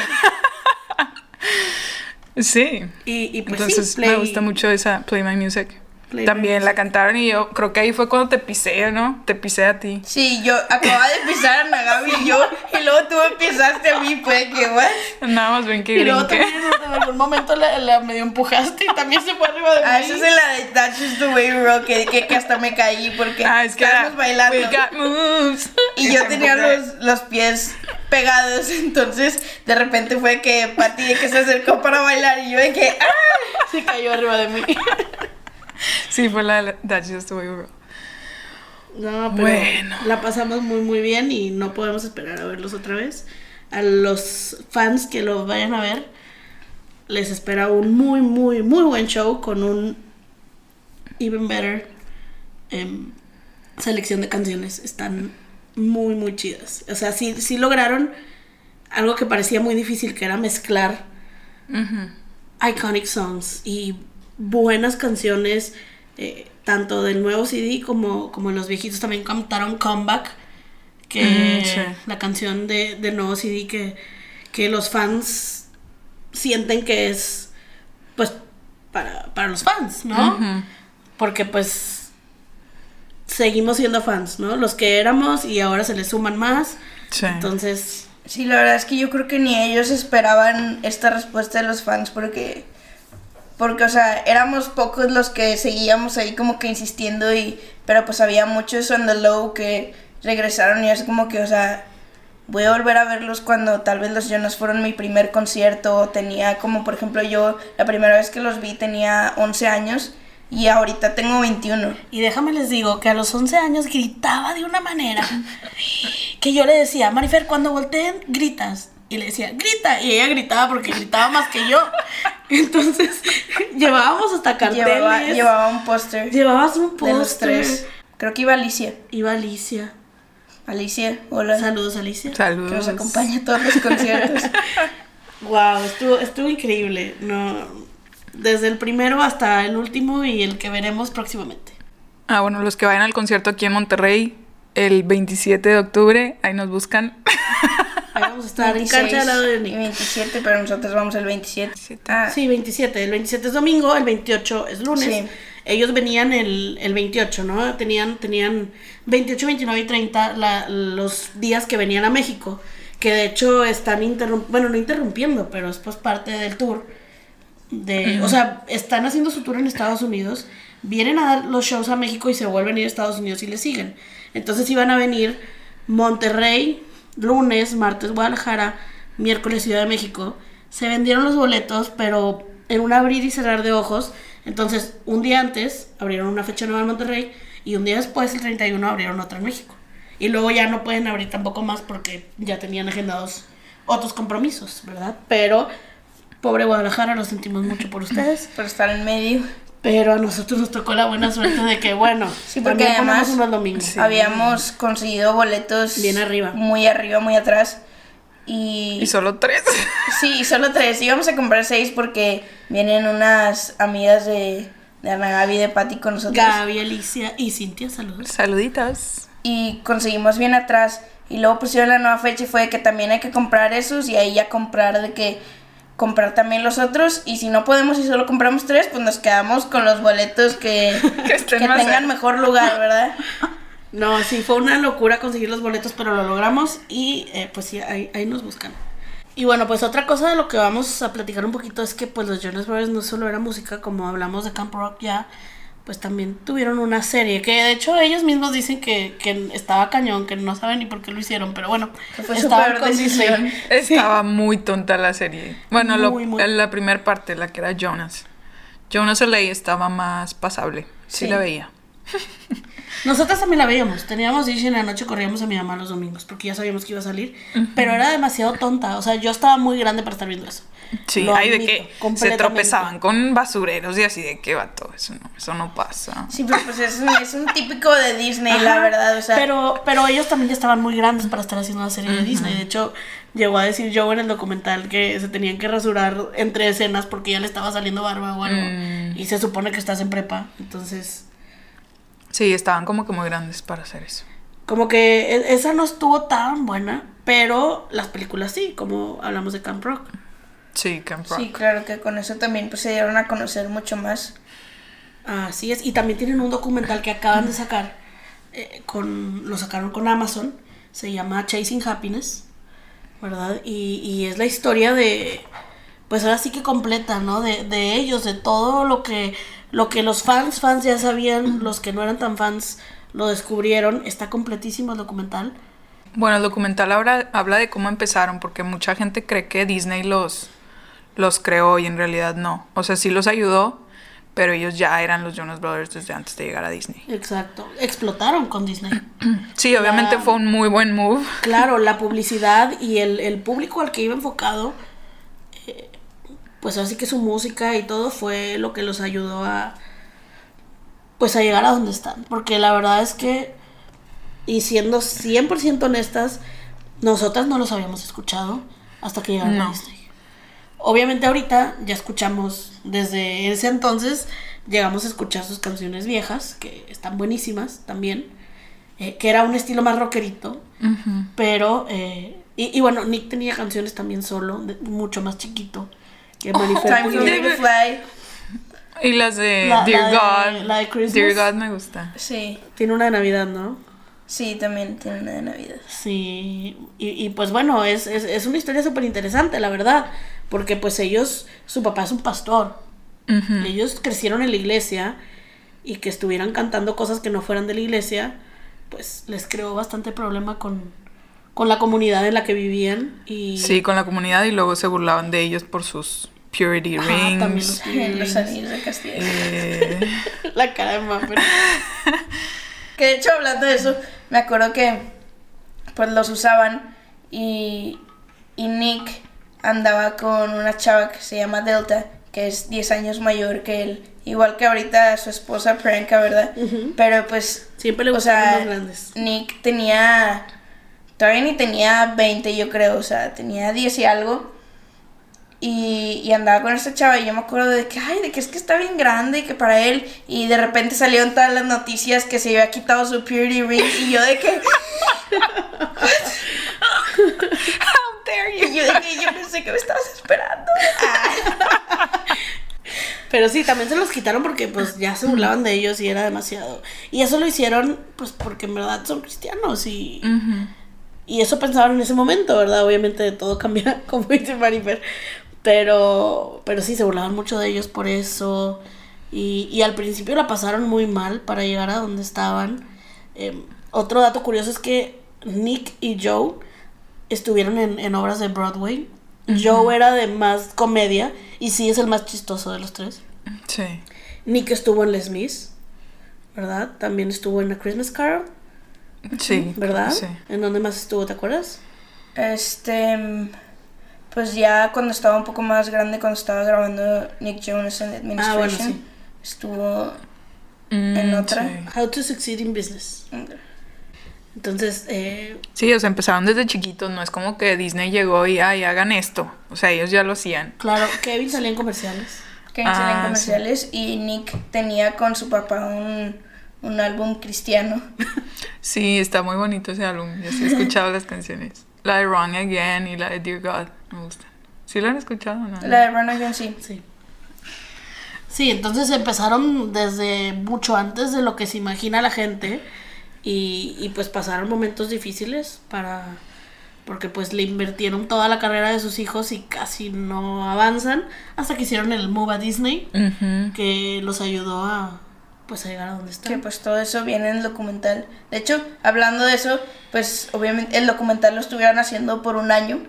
sí. Y, y pues Entonces sí, me Play- gusta mucho esa Play My Music. Play También la cantaron y yo creo que ahí fue cuando te pisé, ¿no? Te pisé a ti. Sí, yo acababa de pisar a Nagabi y yo, y luego tú empezaste a mí, pues que, what? Nada más ven que Y luego también en algún momento la, la medio empujaste y también se fue arriba de mí. Ah, esa es la de That's just the way we rock, que, que, que hasta me caí porque Ah, es que estábamos bailando. We got moves. Y yo te tenía los, los pies pegados, entonces de repente fue que Pati de que se acercó para bailar y yo de que ¡ah! Se cayó arriba de mí. Sí, fue la de That's Just the Way We Roll. No, pero Bueno. la pasamos muy muy bien y no podemos esperar a verlos otra vez. A los fans que lo vayan a ver, les espera un muy muy muy buen show con un even better em, selección de canciones. Están muy muy chidas. O sea, sí, sí lograron algo que parecía muy difícil, que era mezclar iconic songs y buenas canciones, eh, tanto del nuevo CD como, como los viejitos también cantaron Comeback, que Mm, sí. la canción de, del nuevo CD que, que los fans sienten que es pues para, para los fans, ¿no? Porque pues seguimos siendo fans, ¿no? Los que éramos y ahora se les suman más. Sí. Entonces, Sí, la verdad es que yo creo que ni ellos esperaban esta respuesta de los fans porque, porque, o sea, éramos pocos los que seguíamos ahí como que insistiendo y, pero pues había muchos on the low que regresaron y es como que, o sea, voy a volver a verlos cuando tal vez los Jonas fueron mi primer concierto, tenía como por ejemplo yo, la primera vez que los vi tenía 11 años y ahorita tengo 21. Y déjame les digo que a los 11 años gritaba de una manera que yo le decía, Marifer, cuando volteen, gritas. Y le decía, grita. Y ella gritaba porque gritaba más que yo. Entonces, llevábamos hasta carteles. Llevaba, llevaba un póster Llevabas un póster. Creo que iba Alicia. Iba Alicia. Alicia, hola. Saludos, Alicia. Saludos. que nos acompaña a todos los conciertos. Wow, estuvo, estuvo increíble. No, desde el primero hasta el último y el que veremos próximamente. Ah, bueno, los que vayan al concierto aquí en Monterrey el 27 de octubre, ahí nos buscan. Ahí vamos a estar en cancha al lado de Nick. 27, pero nosotros vamos el 27. Ah, Sí, 27. El 27 es domingo, el 28 es lunes. Sí. Ellos venían el, el 28, ¿no? Tenían, tenían 28, 29 y 30 la- los días que venían a México. Que de hecho están interrumpiendo, bueno, no interrumpiendo, pero es pues parte del tour. De, O sea, están haciendo su tour en Estados Unidos, vienen a dar los shows a México y se vuelven a ir a Estados Unidos y le siguen. Entonces iban a venir Monterrey, lunes, martes Guadalajara, miércoles Ciudad de México. Se vendieron los boletos, pero en un abrir y cerrar de ojos. Entonces, un día antes abrieron una fecha nueva en Monterrey y un día después, el 31, abrieron otra en México. Y luego ya no pueden abrir tampoco más porque ya tenían agendados otros compromisos, ¿verdad? Pero, pobre Guadalajara, lo sentimos mucho por ustedes. por estar en medio. Pero a nosotros nos tocó la buena suerte de que, bueno, Sí, porque además- unos domingos. Sí. Habíamos conseguido boletos Bien arriba. Muy arriba, muy atrás. Y, Y solo tres. sí, solo tres. Íbamos a comprar seis porque vienen unas amigas de, de Ana Gaby y de Patti con nosotros. Gaby, Alicia y Cintia, saludos. Saluditas. y conseguimos bien atrás. Y luego pusieron la nueva fecha y fue de que también hay que comprar esos y ahí ya comprar de que comprar también los otros. Y si no podemos y solo compramos tres, pues nos quedamos con los boletos que, Que estén que más tengan cerca. mejor lugar, ¿verdad? No, sí, fue una locura conseguir los boletos, pero lo logramos y eh, pues sí, ahí, ahí nos buscan. Y bueno, pues otra cosa de lo que vamos a platicar un poquito es que pues los Jonas Brothers no solo era música, como hablamos de Camp Rock ya, pues también tuvieron una serie, que de hecho ellos mismos dicen que, que estaba cañón, que no saben ni por qué lo hicieron, pero bueno, fue peor con. Disney. Estaba muy tonta la serie. Bueno, lo- Muy, la primera parte, la que era Jonas. Jonas LA estaba más pasable. Sí, Sí. la veía. Nosotras también la veíamos. Teníamos Dish y en la noche corríamos a mi mamá los domingos porque ya sabíamos que iba a salir. Pero era demasiado tonta. O sea, yo estaba muy grande para estar viendo eso. Sí, Lo hay de que se tropezaban con basureros y así de que vato, eso no, eso no pasa. Sí, pero pues es un, es un típico de Disney, la verdad. O sea, pero, pero ellos también ya estaban muy grandes para estar haciendo una serie de Disney. De hecho, llegó a decir Joe en el documental que se tenían que rasurar entre escenas porque ya le estaba saliendo barba o algo. Mm. Y se supone que estás en prepa. Entonces, Sí, estaban como que muy grandes para hacer eso. como que e- esa no estuvo tan buena. Pero las películas sí, como hablamos de Camp Rock. Sí, Camp Rock. sí, claro que con eso también pues, se dieron a conocer mucho más. Así es, y también tienen un documental que acaban de sacar, eh, con, lo sacaron con Amazon, se llama Chasing Happiness, ¿verdad? Y, y es la historia de, pues ahora sí que completa, ¿no? De, de ellos, de todo lo que, lo que los fans, fans ya sabían, los que no eran tan fans lo descubrieron, está completísimo el documental. Bueno, el documental habla, habla de cómo empezaron, porque mucha gente cree que Disney los, los creó y en realidad no. O sea, sí los ayudó, pero ellos ya eran los Jonas Brothers desde antes de llegar a Disney. Exacto, explotaron con Disney. Sí, obviamente La- fue un muy buen move. Claro, la publicidad y el, el público al que iba enfocado, pues así que su música y todo fue lo que los ayudó a, pues a llegar a donde están. Porque la verdad es que, y siendo 100% honestas, nosotras no los habíamos escuchado hasta que llegaron a. Disney. Obviamente ahorita ya escuchamos, desde ese entonces llegamos a escuchar sus canciones viejas, que están buenísimas también, eh, que era un estilo más rockerito, pero, eh, y, y bueno, Nick tenía canciones también solo, de- mucho más chiquito, que Manifest. Time for me to fly. Y las de La- Dear la de- God. la de Christmas. Dear God me gusta. Sí, Tiene una de Navidad, ¿no? sí, también tiene una de Navidad. Sí, y, y pues bueno, es, es, es una historia súper interesante, la verdad, porque pues ellos, su papá es un pastor, ellos crecieron en la iglesia y que estuvieran cantando cosas que no fueran de la iglesia, pues les creó bastante problema con, con la comunidad en la que vivían y Sí, con la comunidad y luego se burlaban de ellos por sus purity Ajá, también rings. los- Los anillos de Castilla. Eh, la cara de Maffer. Que de hecho, hablando de eso, me acuerdo que pues los usaban y, y Nick andaba con una chava que se llama Delta, que es 10 años mayor que él. Igual que ahorita su esposa Pranka, ¿verdad? Pero pues, Siempre le sea, los grandes. Nick tenía, todavía ni tenía 20 yo creo, o sea, tenía 10 y algo. Y, y andaba con esta chava y yo me acuerdo de que, ay, de que es que está bien grande y que para él. Y de repente salieron todas las noticias que se había quitado su purity ring y yo de que, How dare y you? yo de que yo pensé que me estabas esperando. Pero sí, también se los quitaron porque pues ya se burlaban de ellos y era demasiado. Y eso lo hicieron pues porque en verdad son cristianos y, Ujú. Y eso pensaban en ese momento, ¿verdad? Obviamente todo cambia, como dice Marifer. Pero, pero sí, se burlaban mucho de ellos por eso. Y, y al principio la pasaron muy mal para llegar a donde estaban. Eh, otro dato curioso es que Nick y Joe estuvieron en, en obras de Broadway. Joe era de más comedia y sí es el más chistoso de los tres. Sí. Nick estuvo en Les Mis, ¿verdad? También estuvo en A Christmas Carol, Sí. ¿verdad? Sí. ¿En dónde más estuvo, te acuerdas? Este, pues ya cuando estaba un poco más grande, cuando estaba grabando Nick Jonas en Administration, Ah, bueno, sí. estuvo Mm, otra? Sí. How to Succeed in Business. Entonces, eh, Sí, o sea, empezaron desde chiquitos, no es como que Disney llegó y, ay, hagan esto. O sea, ellos ya lo hacían. claro, Kevin salía en comerciales. que Ah, salían sí. comerciales y Nick tenía con su papá un, un álbum cristiano. Sí, está muy bonito ese álbum. Yo sí he escuchado las canciones. La de Wrong Again y la de Dear God me gustan. ¿Sí lo han escuchado o no? La de Run Again, sí. Sí. Sí, entonces empezaron desde mucho antes de lo que se imagina la gente y, y pues pasaron momentos difíciles para porque pues le invirtieron toda la carrera de sus hijos y casi no avanzan hasta que hicieron el move a Disney que los ayudó a pues a llegar a donde Que están. pues todo eso viene en el documental. De hecho, hablando de eso, pues obviamente el documental lo estuvieron haciendo por un año.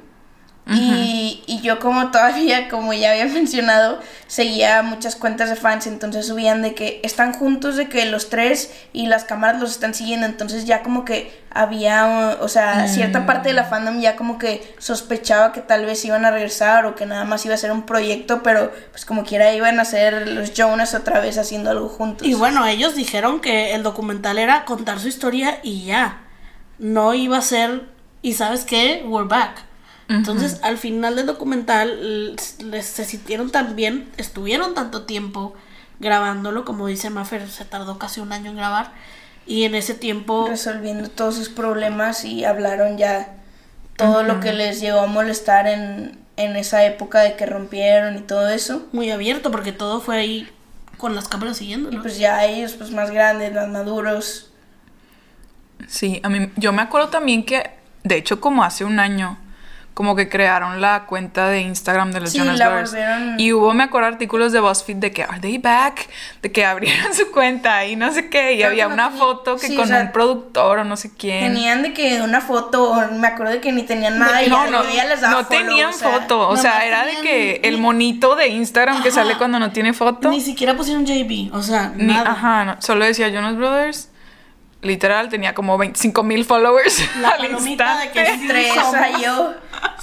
Y, y yo como todavía, como ya había mencionado, seguía muchas cuentas de fans, entonces subían de que están juntos, de que los tres y las cámaras los están siguiendo, entonces ya como que había, o sea, cierta parte de la fandom ya como que sospechaba que tal vez iban a regresar o que nada más iba a ser un proyecto, pero pues como quiera iban a ser los Jonas otra vez haciendo algo juntos. Y bueno, ellos dijeron que el documental era contar su historia y ya. No iba a ser, y sabes qué, we're back. Entonces, al final del documental, les, se sintieron tan bien, estuvieron tanto tiempo grabándolo, como dice Maffer, se tardó casi un año en grabar. Y en ese tiempo, resolviendo todos sus problemas y hablaron ya todo lo que les llegó a molestar en, en esa época de que rompieron y todo eso. muy abierto, porque todo fue ahí con las cámaras siguiendo, Y pues ya ellos pues más grandes, más maduros. Sí, a mí, yo me acuerdo también que, de hecho, como hace un año, como que crearon la cuenta de Instagram de los Sí, Jonas la Brothers. volvieron- Y hubo, me acuerdo, artículos de BuzzFeed de que, ¿are they back? De que abrieron su cuenta y no sé qué. Y Creo había que una foto que sí, con o sea, un productor o no sé quién. Tenían de que una foto, o me acuerdo de que ni tenían nada. y no, ya- no, les daba no follow, tenían o sea, foto. O sea, era de que el monito de Instagram que sale cuando no tiene foto. Ni siquiera pusieron JB, o sea, Ni- nada. ajá, no, solo decía Jonas Brothers. Literal, tenía como 25 mil followers La al palomita de que sí Tres somos. a yo.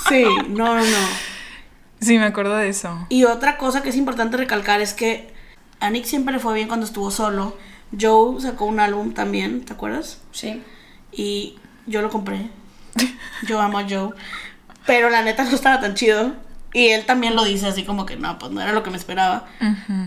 Sí, no, no, no. Sí, me acuerdo de eso. Y otra cosa que es importante recalcar es que a Nick siempre le fue bien cuando estuvo solo. Joe sacó un álbum también, ¿te acuerdas? Sí. Y yo lo compré. Yo amo a Joe. Pero la neta no estaba tan chido. Y él también lo dice así como que no, pues no era lo que me esperaba.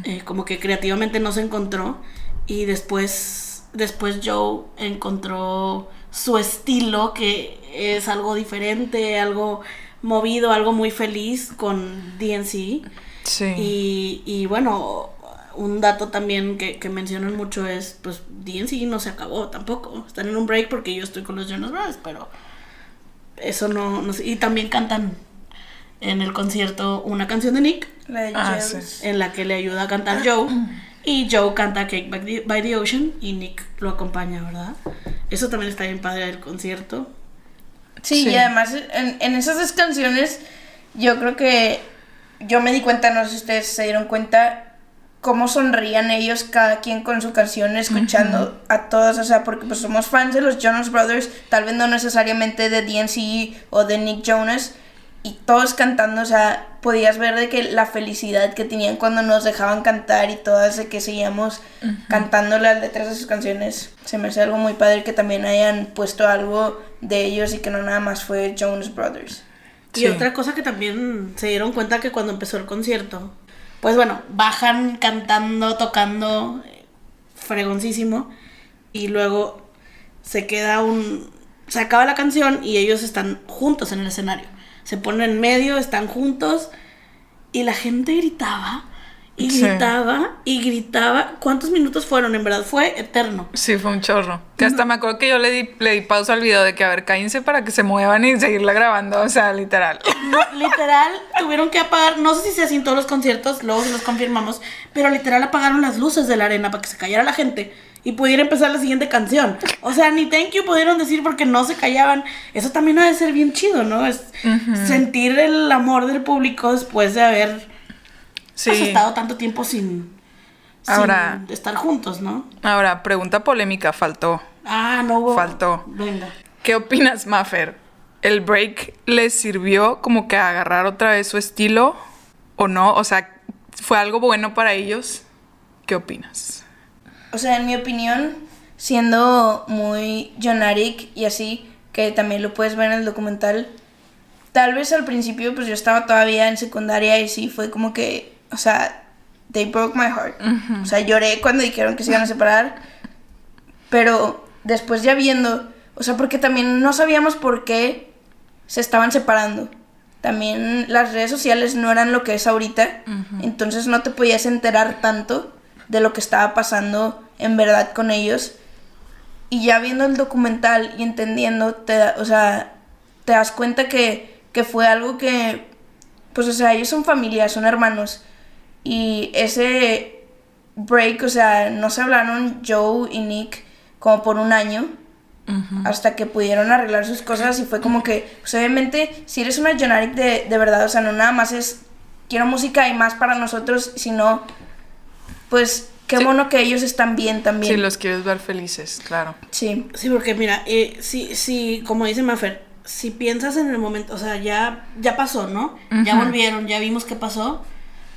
Eh, como que creativamente no se encontró. Y después, después Joe encontró su estilo, que es algo diferente, algo movido, algo muy feliz con DNC. Sí. Y, y bueno, un dato también que, que mencionan mucho es, pues DNC no se acabó tampoco. Están en un break porque yo estoy con los Jonas Brothers, pero eso no, no sé. Y también cantan en el concierto una canción de Nick La de Ah, Jealous. en la que le ayuda a cantar Joe. Y Joe canta Cake by the, by the Ocean y Nick lo acompaña, ¿verdad? Eso también está bien padre del concierto. Sí, Sí. y además en, en esas dos canciones yo creo que yo me di cuenta, no sé si ustedes se dieron cuenta, cómo sonrían ellos cada quien con su canción escuchando a todos, o sea, porque pues somos fans de los Jonas Brothers, tal vez no necesariamente de DNC o de Nick Jonas, y todos cantando, o sea, podías ver de que la felicidad que tenían cuando nos dejaban cantar y todas de que seguíamos cantando las letras de sus canciones. Se me hace algo muy padre que también hayan puesto algo de ellos y que no nada más fue Jonas Brothers. Y otra cosa que también se dieron cuenta que cuando empezó el concierto, pues bueno, bajan cantando, tocando, eh, fregoncísimo, y luego se queda un... Se acaba la canción y ellos están juntos en el escenario. Se ponen en medio, están juntos, y la gente gritaba, y Sí. gritaba, y gritaba. ¿Cuántos minutos fueron? En verdad fue eterno. Sí, fue un chorro. Que hasta me acuerdo que yo le di, le di pausa al video de que, a ver, cállense para que se muevan y seguirla grabando. O sea, literal. No, literal, tuvieron que apagar, no sé si se hacía en todos los conciertos, luego se los confirmamos, pero literal apagaron las luces de la arena para que se callara la gente y pudiera empezar la siguiente canción. O sea, ni thank you pudieron decir porque no se callaban. Eso también ha de ser bien chido, ¿no? Es sentir el amor del público después de haber Sí. estado tanto tiempo sin, estar juntos, ¿no? Ahora, pregunta polémica, faltó. Ah, no hubo. Faltó. Venga. ¿Qué opinas, Maffer? ¿El break les sirvió como que a agarrar otra vez su estilo o no? O sea, ¿fue algo bueno para ellos? ¿Qué opinas? O sea, en mi opinión, siendo muy Jonarik y así, que también lo puedes ver en el documental, tal vez al principio pues yo estaba todavía en secundaria y sí fue como que, o sea, they broke my heart. O sea, lloré cuando dijeron que se iban a separar, pero después ya viendo, o sea, porque también no sabíamos por qué se estaban separando. También las redes sociales no eran lo que es ahorita, entonces no te podías enterar tanto de lo que estaba pasando en verdad con ellos. Y ya viendo el documental y entendiendo, te o sea, te das cuenta que, que fue algo que, pues, o sea, ellos son familia, son hermanos. Y ese break, o sea, no se hablaron Joe y Nick como por un año hasta que pudieron arreglar sus cosas y fue como que, pues obviamente, si eres una Jonarik de, de verdad, o sea, no nada más es quiero música y más para nosotros, sino, pues, qué Sí. mono que ellos están bien también. Si los quieres ver felices, claro. Sí, Sí, porque mira, eh, si, si, como dice Mafer, si piensas en el momento, o sea, ya, ya pasó, ¿no? Ya volvieron, ya vimos qué pasó.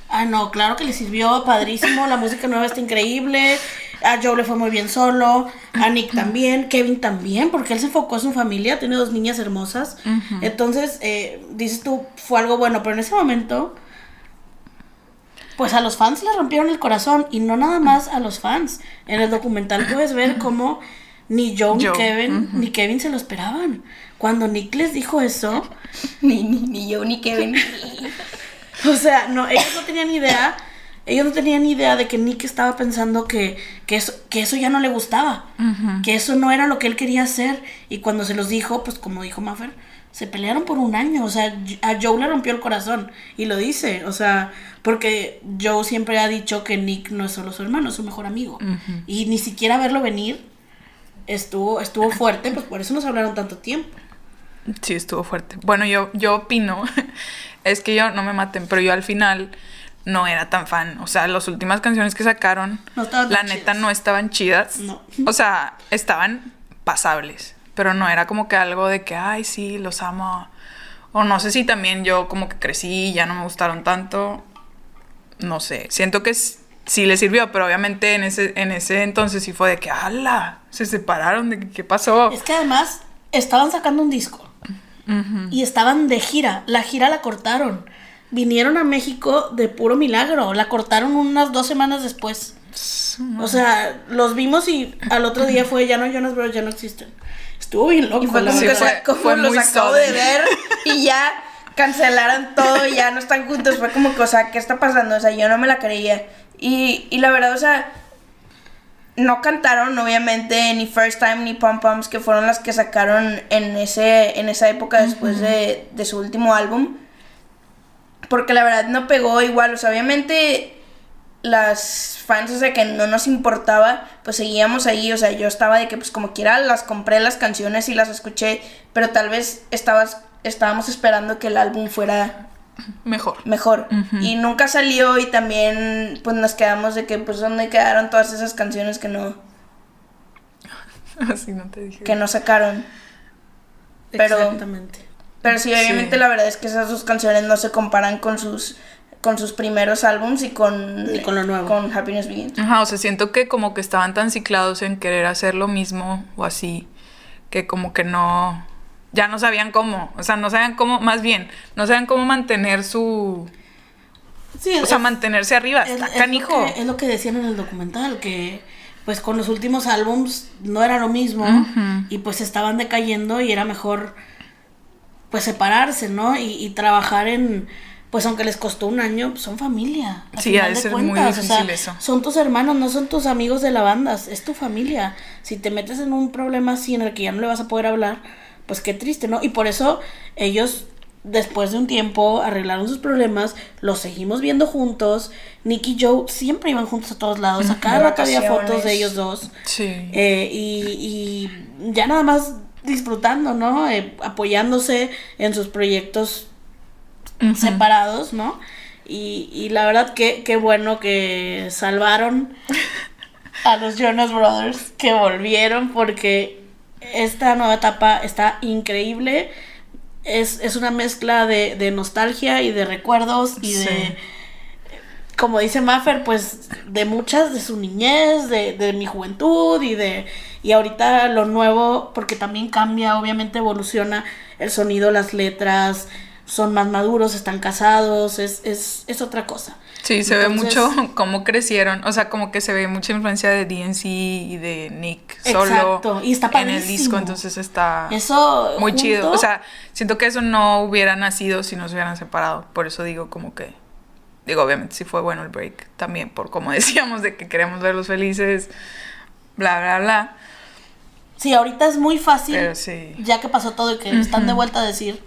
Ah, no, claro que le sirvió, padrísimo, la música nueva está increíble. A Joe le fue muy bien solo, a Nick también, Kevin también, porque él se enfocó en su familia, tiene dos niñas hermosas. Entonces, eh, dices tú, fue algo bueno, pero en ese momento, pues a los fans le rompieron el corazón y no nada más a los fans. En el documental puedes ver cómo ni Joe, ni Kevin, ni Kevin se lo esperaban. Cuando Nick les dijo eso, ni, ni, ni yo ni Kevin. o sea, no, ellos no tenían idea ellos no tenían idea de que Nick estaba pensando que, que, eso, que eso ya no le gustaba, que eso no era lo que él quería hacer. Y cuando se los dijo, pues como dijo Maffer, se pelearon por un año. O sea, a Joe le rompió el corazón. Y lo dice, o sea, porque Joe siempre ha dicho que Nick no es solo su hermano, es su mejor amigo. Y ni siquiera verlo venir estuvo, estuvo fuerte, pues por eso nos hablaron tanto tiempo. Sí, estuvo fuerte. Bueno, yo, yo opino, es que yo, no me maten, pero yo al final no era tan fan. O sea, las últimas canciones que sacaron, No la neta chidas. no estaban chidas. No. O sea, estaban pasables, pero no era como que algo de que, ay, sí, los amo. O no sé si también yo como que crecí y ya no me gustaron tanto. No sé, siento que sí le sirvió, pero obviamente en ese, en ese entonces sí fue de que, ala, se separaron, de que, ¿qué pasó? Es que además estaban sacando un disco. Y estaban de gira. La gira la cortaron. Vinieron a México de puro milagro. La cortaron unas dos semanas después. O sea, los vimos y al otro día fue ya no Jonas Brothers, ya no existen. Estuvo bien loco. Y fue como que, fue- como fue los acabo de ver y ya cancelaron todo y ya no están juntos. Fue como que, o sea, ¿qué está pasando? O sea, yo no me la creía. Y, y la verdad, o sea, no cantaron, obviamente, ni First Time ni Pom Poms, que fueron las que sacaron en, ese, en esa época después de, de su último álbum. Porque la verdad no pegó igual, o sea, obviamente las fans, o sea, que no nos importaba, pues seguíamos ahí, o sea, yo estaba de que pues como quiera las compré las canciones y las escuché, pero tal vez estabas, estábamos esperando que el álbum fuera Mejor. mejor y nunca salió y también pues nos quedamos de que pues dónde quedaron todas esas canciones que no Así no te dije. que no sacaron. pero- Exactamente. Pero sí, obviamente Sí. la verdad es que esas dos canciones no se comparan con sus con sus primeros álbums y con Ni con lo nuevo. con Happiness Begins. Ajá, o sea, siento que como que estaban tan ciclados en querer hacer lo mismo o así, que como que no, ya no sabían cómo, o sea, no sabían cómo, más bien, no sabían cómo mantener su, Sí, o sea, mantenerse arriba, es, está es lo canijo. que, es lo que decían en el documental, que pues con los últimos álbums no era lo mismo y pues estaban decayendo y era mejor pues separarse, ¿no? Y, y trabajar en, pues aunque les costó un año, son familia. Sí, ha de ser muy cuentas, o sea, difícil eso. Son tus hermanos, no son tus amigos de la banda, es tu familia. Si te metes en un problema así en el que ya no le vas a poder hablar, pues qué triste, ¿no? Y por eso ellos después de un tiempo arreglaron sus problemas, los seguimos viendo juntos. Nick y Joe siempre iban juntos a todos lados, a cada rato había fotos de ellos dos. Sí. Eh, y, y ya nada más disfrutando, ¿no? Eh, apoyándose en sus proyectos Separados, ¿no? Y, y la verdad que qué bueno que salvaron a los Jonas Brothers, que volvieron porque esta nueva etapa está increíble. Es, es una mezcla de, de nostalgia y de recuerdos y Sí. de, como dice Maffer, pues de muchas de su niñez, de, de mi juventud y de y ahorita lo nuevo, porque también cambia, obviamente evoluciona el sonido, las letras, son más maduros, están casados, es, es, es otra cosa. Sí, se ve mucho cómo crecieron, o sea, como que se ve mucha influencia de DNC y de Nick solo Exacto, y está en el disco, entonces está Eso muy chido. O sea, siento que eso no hubiera nacido si no se hubieran separado. Por eso digo como que, digo, obviamente sí fue bueno el break también, por como decíamos de que queremos verlos felices, bla, bla, bla. Sí, ahorita es muy fácil, Pero sí. ya que pasó todo y que están de vuelta a decir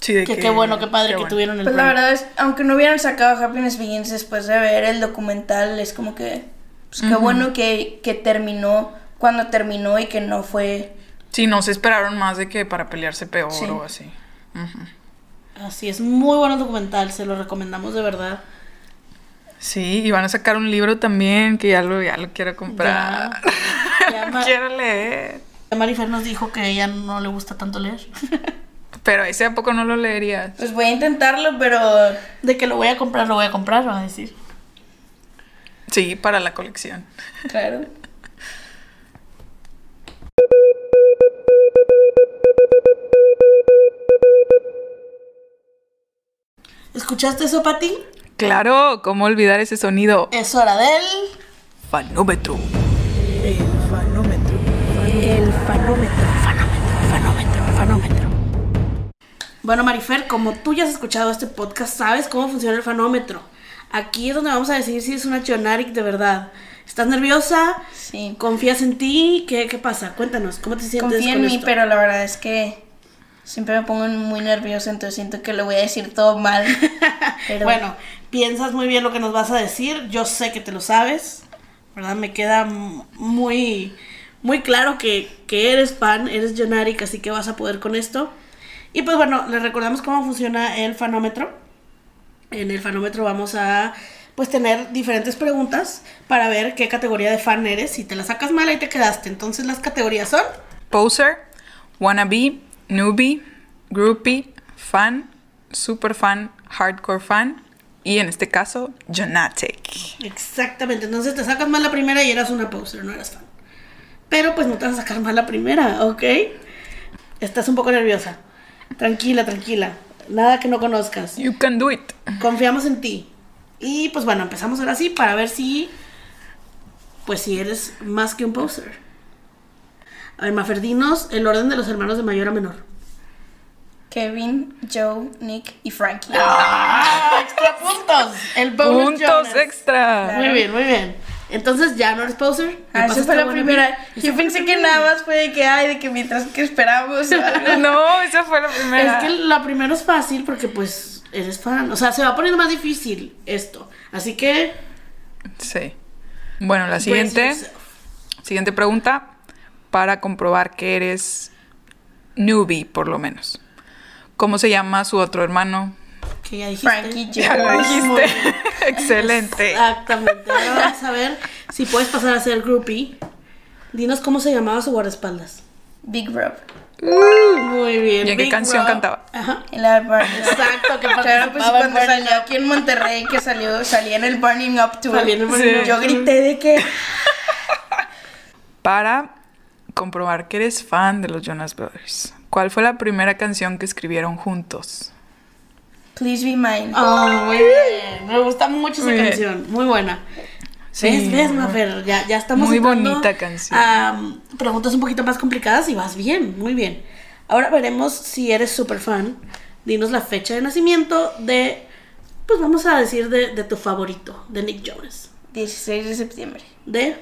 Sí, de que qué bueno, qué padre que bueno. tuvieron el Pues la verdad es, aunque no hubieran sacado Happiness Begins después de ver el documental, es como que, pues qué bueno que, que terminó cuando terminó y que no fue... Sí, no se esperaron más de que para pelearse peor Sí. o así. Ujú. Así es, muy bueno el documental, se lo recomendamos de verdad. Sí, y van a sacar un libro también que ya lo, ya lo quiero comprar. Ya, Ma- quiero leer. Marifer nos dijo que a ella no le gusta tanto leer. Pero ese a poco no lo leerías. Pues voy a intentarlo, pero... De que lo voy a comprar, lo voy a comprar, va a decir. Sí, para la colección. Claro. ¿Escuchaste eso, Pati? Claro, ¿cómo olvidar ese sonido? Es hora del... Fanómetro. El fanómetro. El fanómetro, fanómetro, fanómetro, fanómetro. Bueno, Marifer, como tú ya has escuchado este podcast, sabes cómo funciona el fanómetro. Aquí es donde vamos a decidir si es una Jonaric de verdad. ¿Estás nerviosa? Sí. ¿Confías en ti? ¿Qué, qué pasa? Cuéntanos, ¿cómo te sientes Confío en con mí, esto? pero la verdad es que siempre me pongo muy nerviosa, entonces siento que lo voy a decir todo mal. Pero Bueno, piensas muy bien lo que nos vas a decir. Yo sé que te lo sabes. ¿Verdad? Me queda muy, muy claro que, que eres fan, eres Jonaric, así que vas a poder con esto. Y pues bueno, les recordamos cómo funciona el fanómetro. En el fanómetro vamos a pues tener diferentes preguntas para ver qué categoría de fan eres. Si te la sacas mal, ahí te quedaste. Entonces las categorías son Poser, wannabe, newbie, groupie, fan, super fan, hardcore fan y en este caso, Jonatic. Exactamente, entonces te sacas mal la primera y eras una poser, no eras fan. Pero pues no te vas a sacar mal la primera, ¿ok? Estás un poco nerviosa. Tranquila, tranquila. Nada que no conozcas. You can do it. Confiamos en ti. Y pues bueno, empezamos ahora sí para ver si. Pues si eres más que un poser. A ver, Maferdinos, el orden de los hermanos de mayor a menor. Kevin, Joe, Nick y Frankie. ¡Ah! ¡Extra puntos! El bonus Puntos Jonas. extra. Muy bien, muy bien. Entonces ya no eres poser. ¿Me Ah, esa fue la primera. Yo pensé que nada más fue de que, ay, de que mientras que esperamos. No, esa fue la primera. Es que la primera es fácil porque pues eres fan. O sea, se va poniendo más difícil esto. Así que... Sí. Bueno, la brace siguiente, siguiente pregunta para comprobar que eres newbie, por lo menos. ¿Cómo se llama su otro hermano? Que ya dijiste. Frankie, Ya lo dijiste. Excelente. Exactamente. Ahora vamos a ver si puedes pasar a ser groupie. Dinos cómo se llamaba su guardaespaldas. Big Rob. Muy bien. ¿Y en qué Big canción Rob. cantaba? Ajá. En la. Exacto, que Claro, pues cuando salió Up. aquí en Monterrey, que salió, salía en el Burning Up Tour. Salía en el Burning Sí. Up Yo grité de que Para comprobar que eres fan de los Jonas Brothers. ¿Cuál fue la primera canción que escribieron juntos? Please Be Mine. Oh, muy bien. Me gusta mucho esa Muy bien. canción. Muy buena. Sí, ¿Ves, ves, muy- Mafer? Ya, ya estamos muy bonita canción. a preguntas un poquito más complicadas y vas bien, muy bien. Ahora veremos si eres súper fan. Dinos la fecha de nacimiento de, pues vamos a decir de, de tu favorito, de Nick Jonas. 16 de septiembre De,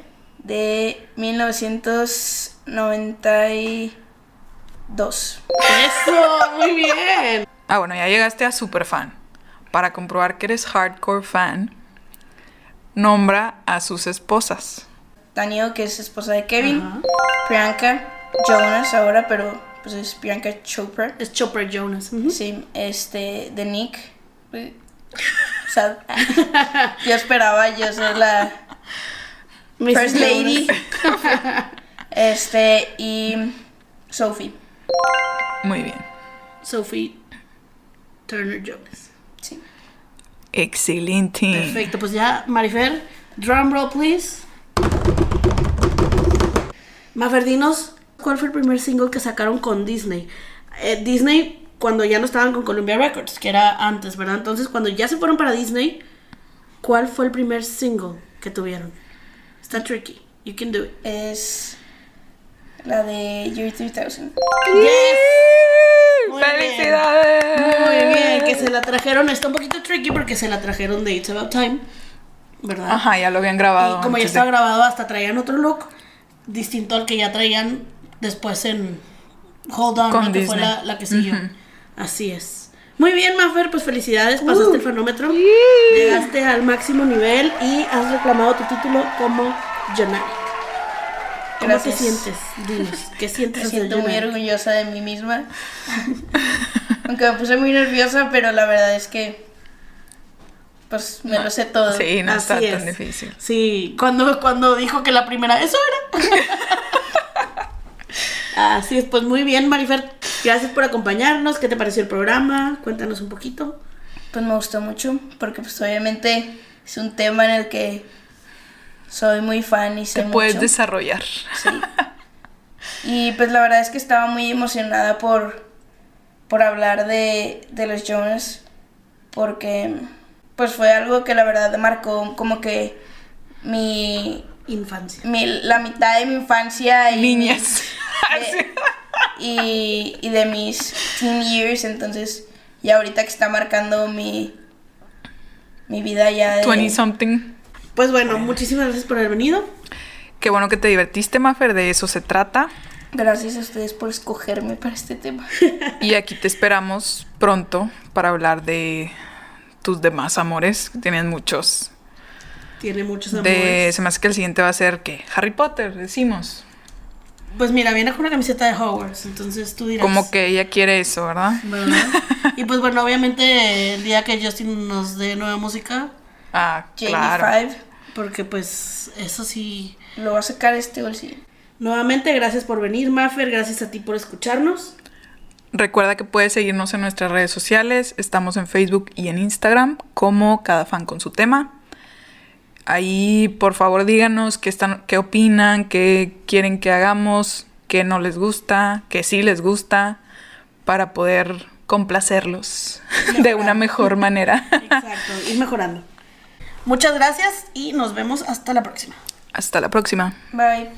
de 1992. eso, muy bien. Ah, bueno, ya llegaste a super fan. Para comprobar que eres hardcore fan, nombra a sus esposas. Daniel, que es esposa de Kevin. Ajá. Priyanka, Jonas ahora, pero pues es Priyanka Chopra. Es Chopper Jonas. Sí, este, de Nick. O sea, yo esperaba yo ser la First. Lady. Este, y Sophie. Muy bien. Sophie Turner Jonas. Sí. Excelente. Perfecto, pues ya, Marifer, drum roll, please. Maferdinos, ¿cuál fue el primer single que sacaron con Disney? Eh, Disney, cuando ya no estaban con Columbia Records, que era antes, ¿verdad? Entonces, cuando ya se fueron para Disney, ¿cuál fue el primer single que tuvieron? Está tricky. You can do it. Es la de Year 3000. Yes. Muy bien. ¡Felicidades! Muy bien, que se la trajeron. Está un poquito tricky porque se la trajeron de It's About Time, ¿verdad? Ajá, ya lo habían grabado. Y como ya de- estaba grabado, hasta traían otro look distinto al que ya traían después en Hold On, Con ¿no? que fue la, la que siguió. Así es. Muy bien, Maffer, pues felicidades, pasaste el fanómetro, llegaste al máximo nivel y has reclamado tu título como Jonari. ¿Cómo Gracias. te sientes? Dinos, ¿qué sientes Me siento muy orgullosa de mí misma. Aunque me puse muy nerviosa, pero la verdad es que. Pues me lo sé todo. Sí, no está tan difícil. Sí, cuando, cuando dijo que la primera, eso era. Así es, pues muy bien, Marifer. Gracias por acompañarnos. ¿Qué te pareció el programa? Cuéntanos un poquito. Pues me gustó mucho, porque pues obviamente es un tema en el que soy muy fan y sé Te puedes mucho. desarrollar. Sí. Y pues la verdad es que estaba muy emocionada por, por hablar de, de los Jonas, porque pues fue algo que la verdad marcó como que mi, Infancia. mi- la mitad de mi infancia y, Niñas. de- y, y de mis teen years, entonces ya ahorita que está marcando mi, mi vida ya de... 20 something. Pues bueno, muchísimas gracias por haber venido. Qué bueno que te divertiste, Mafer, de eso se trata. Gracias a ustedes por escogerme para este tema. Y aquí te esperamos pronto para hablar de tus demás amores, que tienes muchos. Tiene muchos De, amores. se me hace que el siguiente va a ser, ¿qué? Harry Potter, decimos. Pues mira, viene con una camiseta de Hogwarts, entonces tú dirás. Como que ella quiere eso, ¿verdad? ¿verdad? y pues bueno, obviamente el día que Justin nos dé nueva música, Ah, claro. JD5 porque pues eso sí. lo va a sacar este bolsillo. Nuevamente, gracias por venir, Maffer, gracias a ti por escucharnos. Recuerda que puedes seguirnos en nuestras redes sociales. Estamos en Facebook y en Instagram como cada fan con su tema. Ahí, por favor, díganos qué, están, qué opinan, qué quieren que hagamos, qué no les gusta, qué sí les gusta, para poder complacerlos de una mejor manera. Exacto, ir mejorando. Muchas gracias y nos vemos hasta la próxima. Hasta la próxima. Bye.